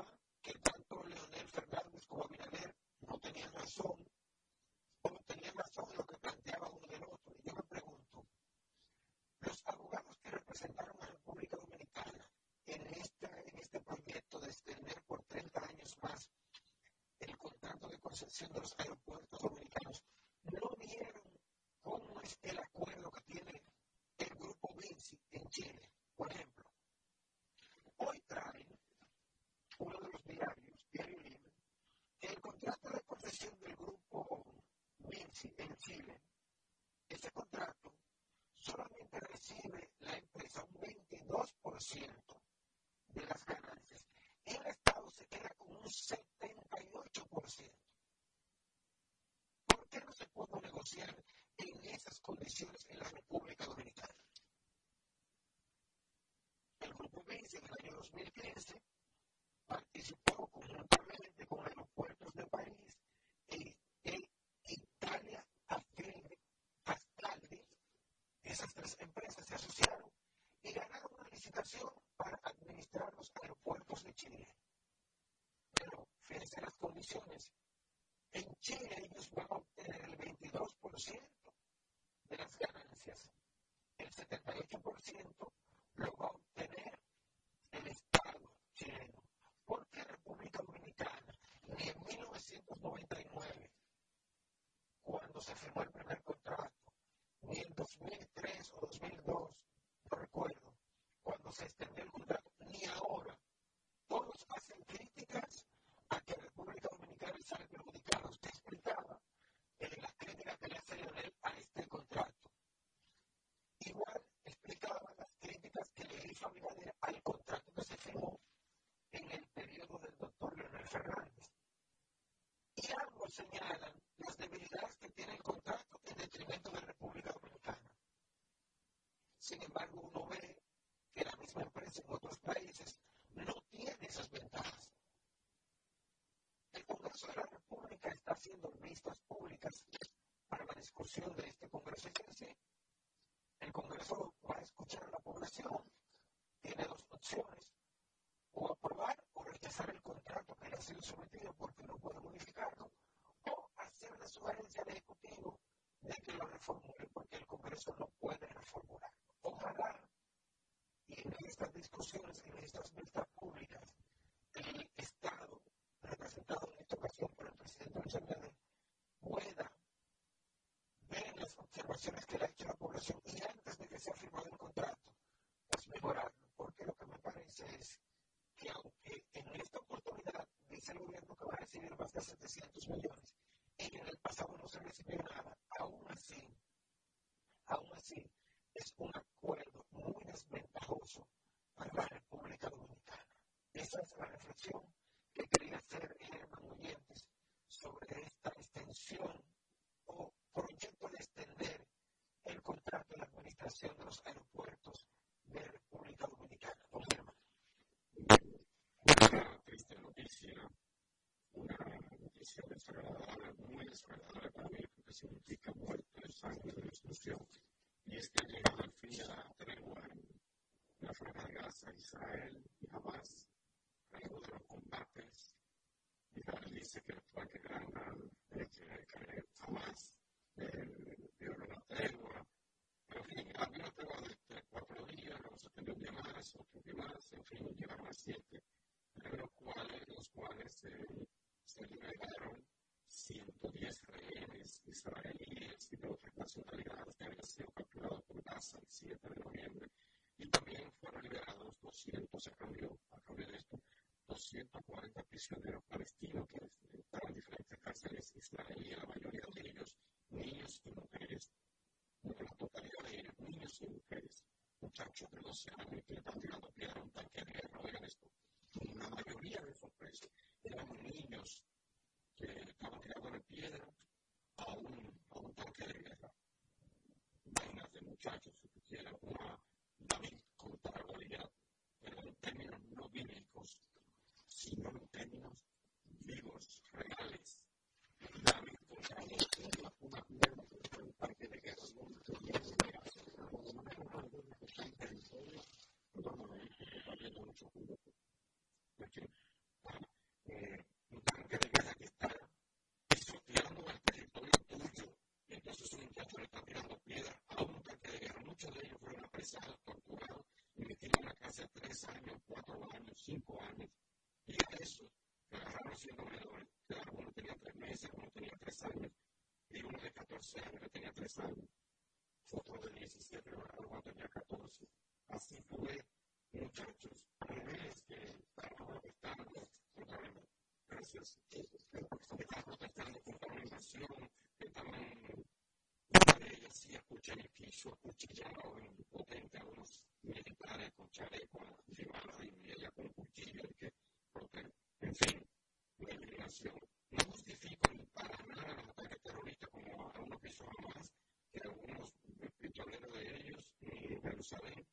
los aeropuertos dominicanos no vieron cómo es el acuerdo que tiene el grupo Vinci en Chile, por ejemplo. Hoy traen uno de los diarios, Diario Libre, que el contrato de concesión del grupo Vinci en Chile, ese contrato solamente recibe la empresa un 22% de las ganancias y el Estado se queda con un 78% qué no se pudo negociar en en la República Dominicana? El Grupo Vinci en el año 2015 participó conjuntamente con aeropuertos de París e, Italia, Astaldi, esas tres empresas se asociaron y ganaron una licitación para administrar los aeropuertos de Chile. Pero fíjense las condiciones en Chile ellos van a obtener el 22% 98% discusiones, en estas vistas públicas, el Estado, representado en esta ocasión por el presidente Luis pueda ver las observaciones que le ha hecho la población y antes de que sea firmado el contrato, pues mejorarlo, porque lo que me parece es que aunque en esta oportunidad dice el gobierno que va a recibir más de 700 millones y en el pasado no se recibió nada, aún así, aún así, es un acuerdo muy desventajoso para la República Dominicana. Esa es la reflexión que quería hacer Germán Oyentes sobre esta extensión o proyecto de extender el contrato de la administración de los aeropuertos de República Dominicana. Don Germán. Una triste noticia, una noticia desagradable, muy desagradable porque significa muerte, sangre, de destrucción. Y es que llegado al fin de la tregua en la franja de Gaza, Israel y Hamas, luego de los combates. Israel dice que el que gana, que, que Hamas dio la tregua. Pero en fin, había una tregua de cuatro días, luego se tendió un día más, otro día más, en fin, llegaron a siete los cuales, los cuales eh, se liberaron 110 rehenes israelíes y de otras nacionalidades que habían sido capturados por Gaza el 7 de noviembre. Y también fueron liberados 200, a cambio, a cambio de esto, 240 prisioneros palestinos que estaban en diferentes cárceles israelíes, la mayoría de ellos niños y mujeres, la totalidad de ellos niños y mujeres, muchachos de 12 años que estaban tirando piedra a un tanque de guerra, oigan esto, la mayoría de esos presos eran niños mucho jugo porque eh, tanque de guerra que está pisoteando el territorio tuyo, entonces un muchacho le está tirando piedra a tanque de guerra. Muchos de ellos fueron apresados, torturados y metidos en la cárcel tres años, cuatro años, cinco años. Y a eso que agarraron siendo menores, que uno tenía tres meses, uno tenía tres años, y uno de 14 años que tenía tres años. Otro de 17, uno tenía 14. Así fue muchachos, niveles que contra la gracias, que están protestando contra la invasión, que estaban, una de ellas sí escucha en el piso, acuchillado en potente a unos militares con chaleco, llevada y ella con cuchillo, y que en fin, la eliminación. No justifico para nada los ataques terroristas como a unos pisos más que algunos pistoleros de ellos en Jerusalén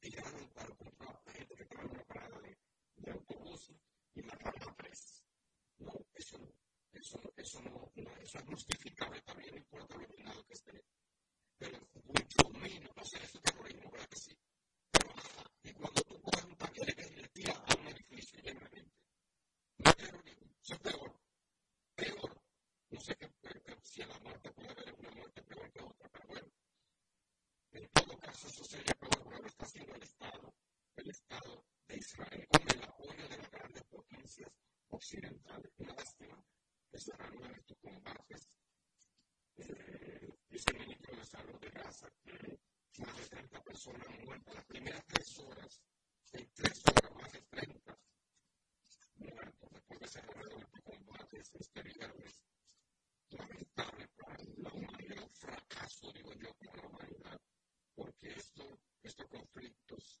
y llevaron para comprar a gente que estaba en una parada de, de autobús y mataron a tres. No, eso eso, eso no, eso es justificable también, no importa lo minado que esté. Pero mucho menos, no sé, eso es terrorismo, ¿verdad que sí? Pero y cuando tú coges un tanque de y le tiras a un edificio y llena gente, no es terrorismo, eso es peor, peor. No sé qué, si a la muerte puede haber una muerte peor que otra, pero bueno. En todo caso, eso sería peor, pero lo está haciendo el Estado, el Estado de Israel, con el apoyo de las grandes potencias occidentales. Una lástima que reanuden estos combates. Eh, dice el ministro de Salud de Gaza que más de 30 personas han muerto. Las primeras tres horas, en tres horas más de 30 muertos después de reanuden estos combates exteriores. Lamentable para la humanidad, un fracaso, digo yo, para la humanidad porque esto, estos conflictos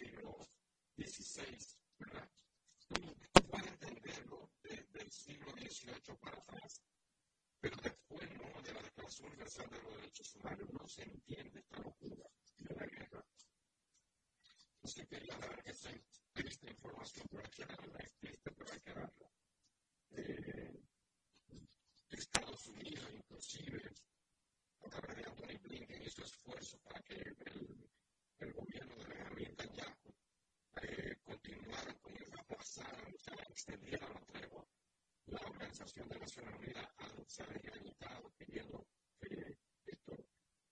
siglo XVI, ¿verdad? Tú puedes entenderlo desde el siglo XVIII para atrás, pero después ¿no? de la Declaración Universal de los Derechos Humanos no se entiende esta locura de la guerra. Entonces quería dar esta, esta información, pero hay que darla, es triste, pero hay que darla. Eh, Estados Unidos, inclusive, a través de Anthony Blinken, hizo esfuerzo para que el Netanyahu eh, continuaron con el aplazar, o sea, extendieron la tregua. La Organización de Naciones Unidas se había invitado pidiendo que esto,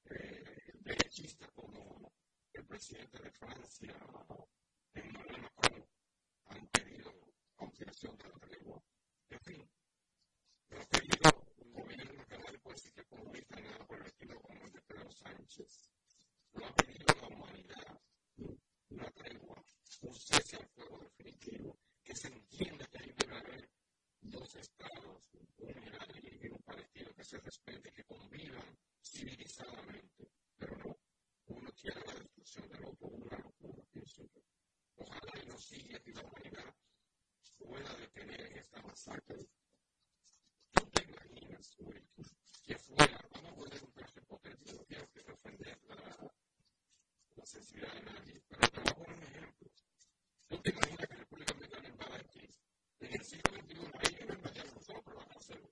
eh, derechistas como el presidente de Francia, Emmanuel Macron, han pedido ampliación de la tregua. En fin, pero querido un gobierno que no le puede decir que comunista nada por el estilo como el de Pedro Sánchez lo ha pedido la humanidad, sensibilidad de nadie. Pero te voy a poner un ejemplo. ¿Tú te imaginas que la Haití? En el siglo XXI, ahí no invadieron nosotros, pero van a hacerlo.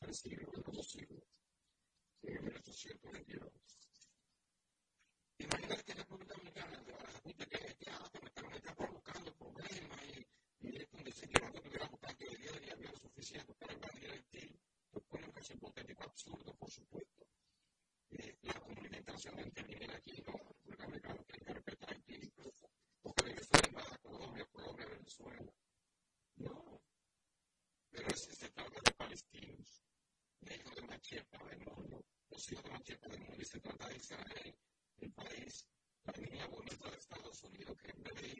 Tres siglos, en dos siglos. En 1822. Imagínate que la República Dominicana, de la República que es haitiana, que está provocando problemas y, y es donde se quiere que tuviéramos tanto de día y había suficiente para invadir Haití. Pues pone un caso hipotético absurdo, por supuesto. Eh, la comunidad internacional interviene aquí, no porque Unidos, que en vez de ir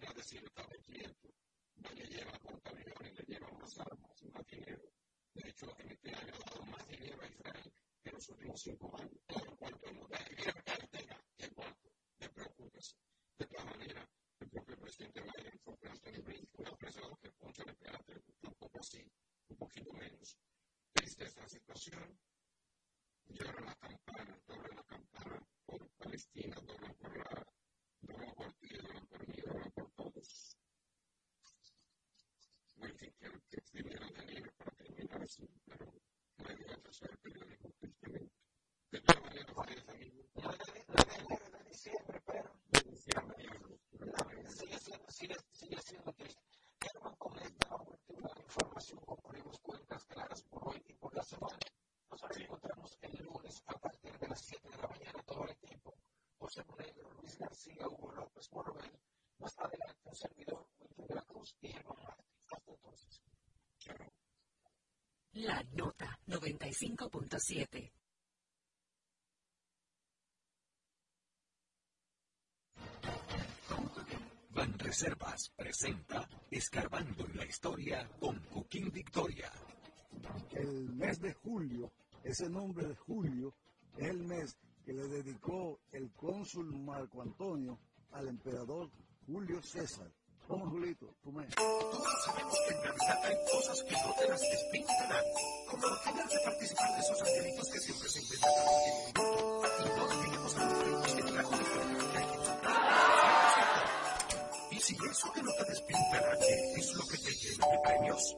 a decir estaba quieto, vaya lleva portaaviones, le lleva más armas, más dinero. De hecho, en este año ha dado más dinero a Israel que en los últimos cinco años. Todo el cuarto mundo. Mira, cartera, el cuarto de preocupas. De todas maneras, el propio presidente Biden fue a Anthony Blinken, ha apreciado que Poncho le Peate tampoco así, un poquito menos. Triste esta situación. Lloran la campana, doblan la campana por Palestina, doblan por la, doblan por ti, doblan por mí, doblan por todos. Fin, que, que escribieron de libro para terminar así, pero no hay otra el periódico, tristemente. De todas maneras, varios amigos. La de, de diciembre, pero de diciembre, sigue siendo, sigue, sigue siendo triste. Herman comenta la última información con ponemos cuentas claras por hoy y por la semana. Nos encontramos el lunes a partir de las 7 de la mañana todo el equipo. José Monegro, Luis García, Hugo López Morobel. Más adelante un servidor, Wilton de la Cruz y Germán Martí. Hasta entonces. La Nota 95.7 Reservas presenta Escarbando en la Historia con Cooking Victoria. El mes de julio, ese nombre de julio, es el mes que le dedicó el cónsul Marco Antonio al emperador Julio César. ¿Cómo, Julito? ¿Cómo es? Todos sabemos que en realidad hay cosas que no te las explicarán, como tener que participar de esos angelitos que siempre se inventan. Y no que si eso que no te despintará, ¿qué es lo que te llena de premios?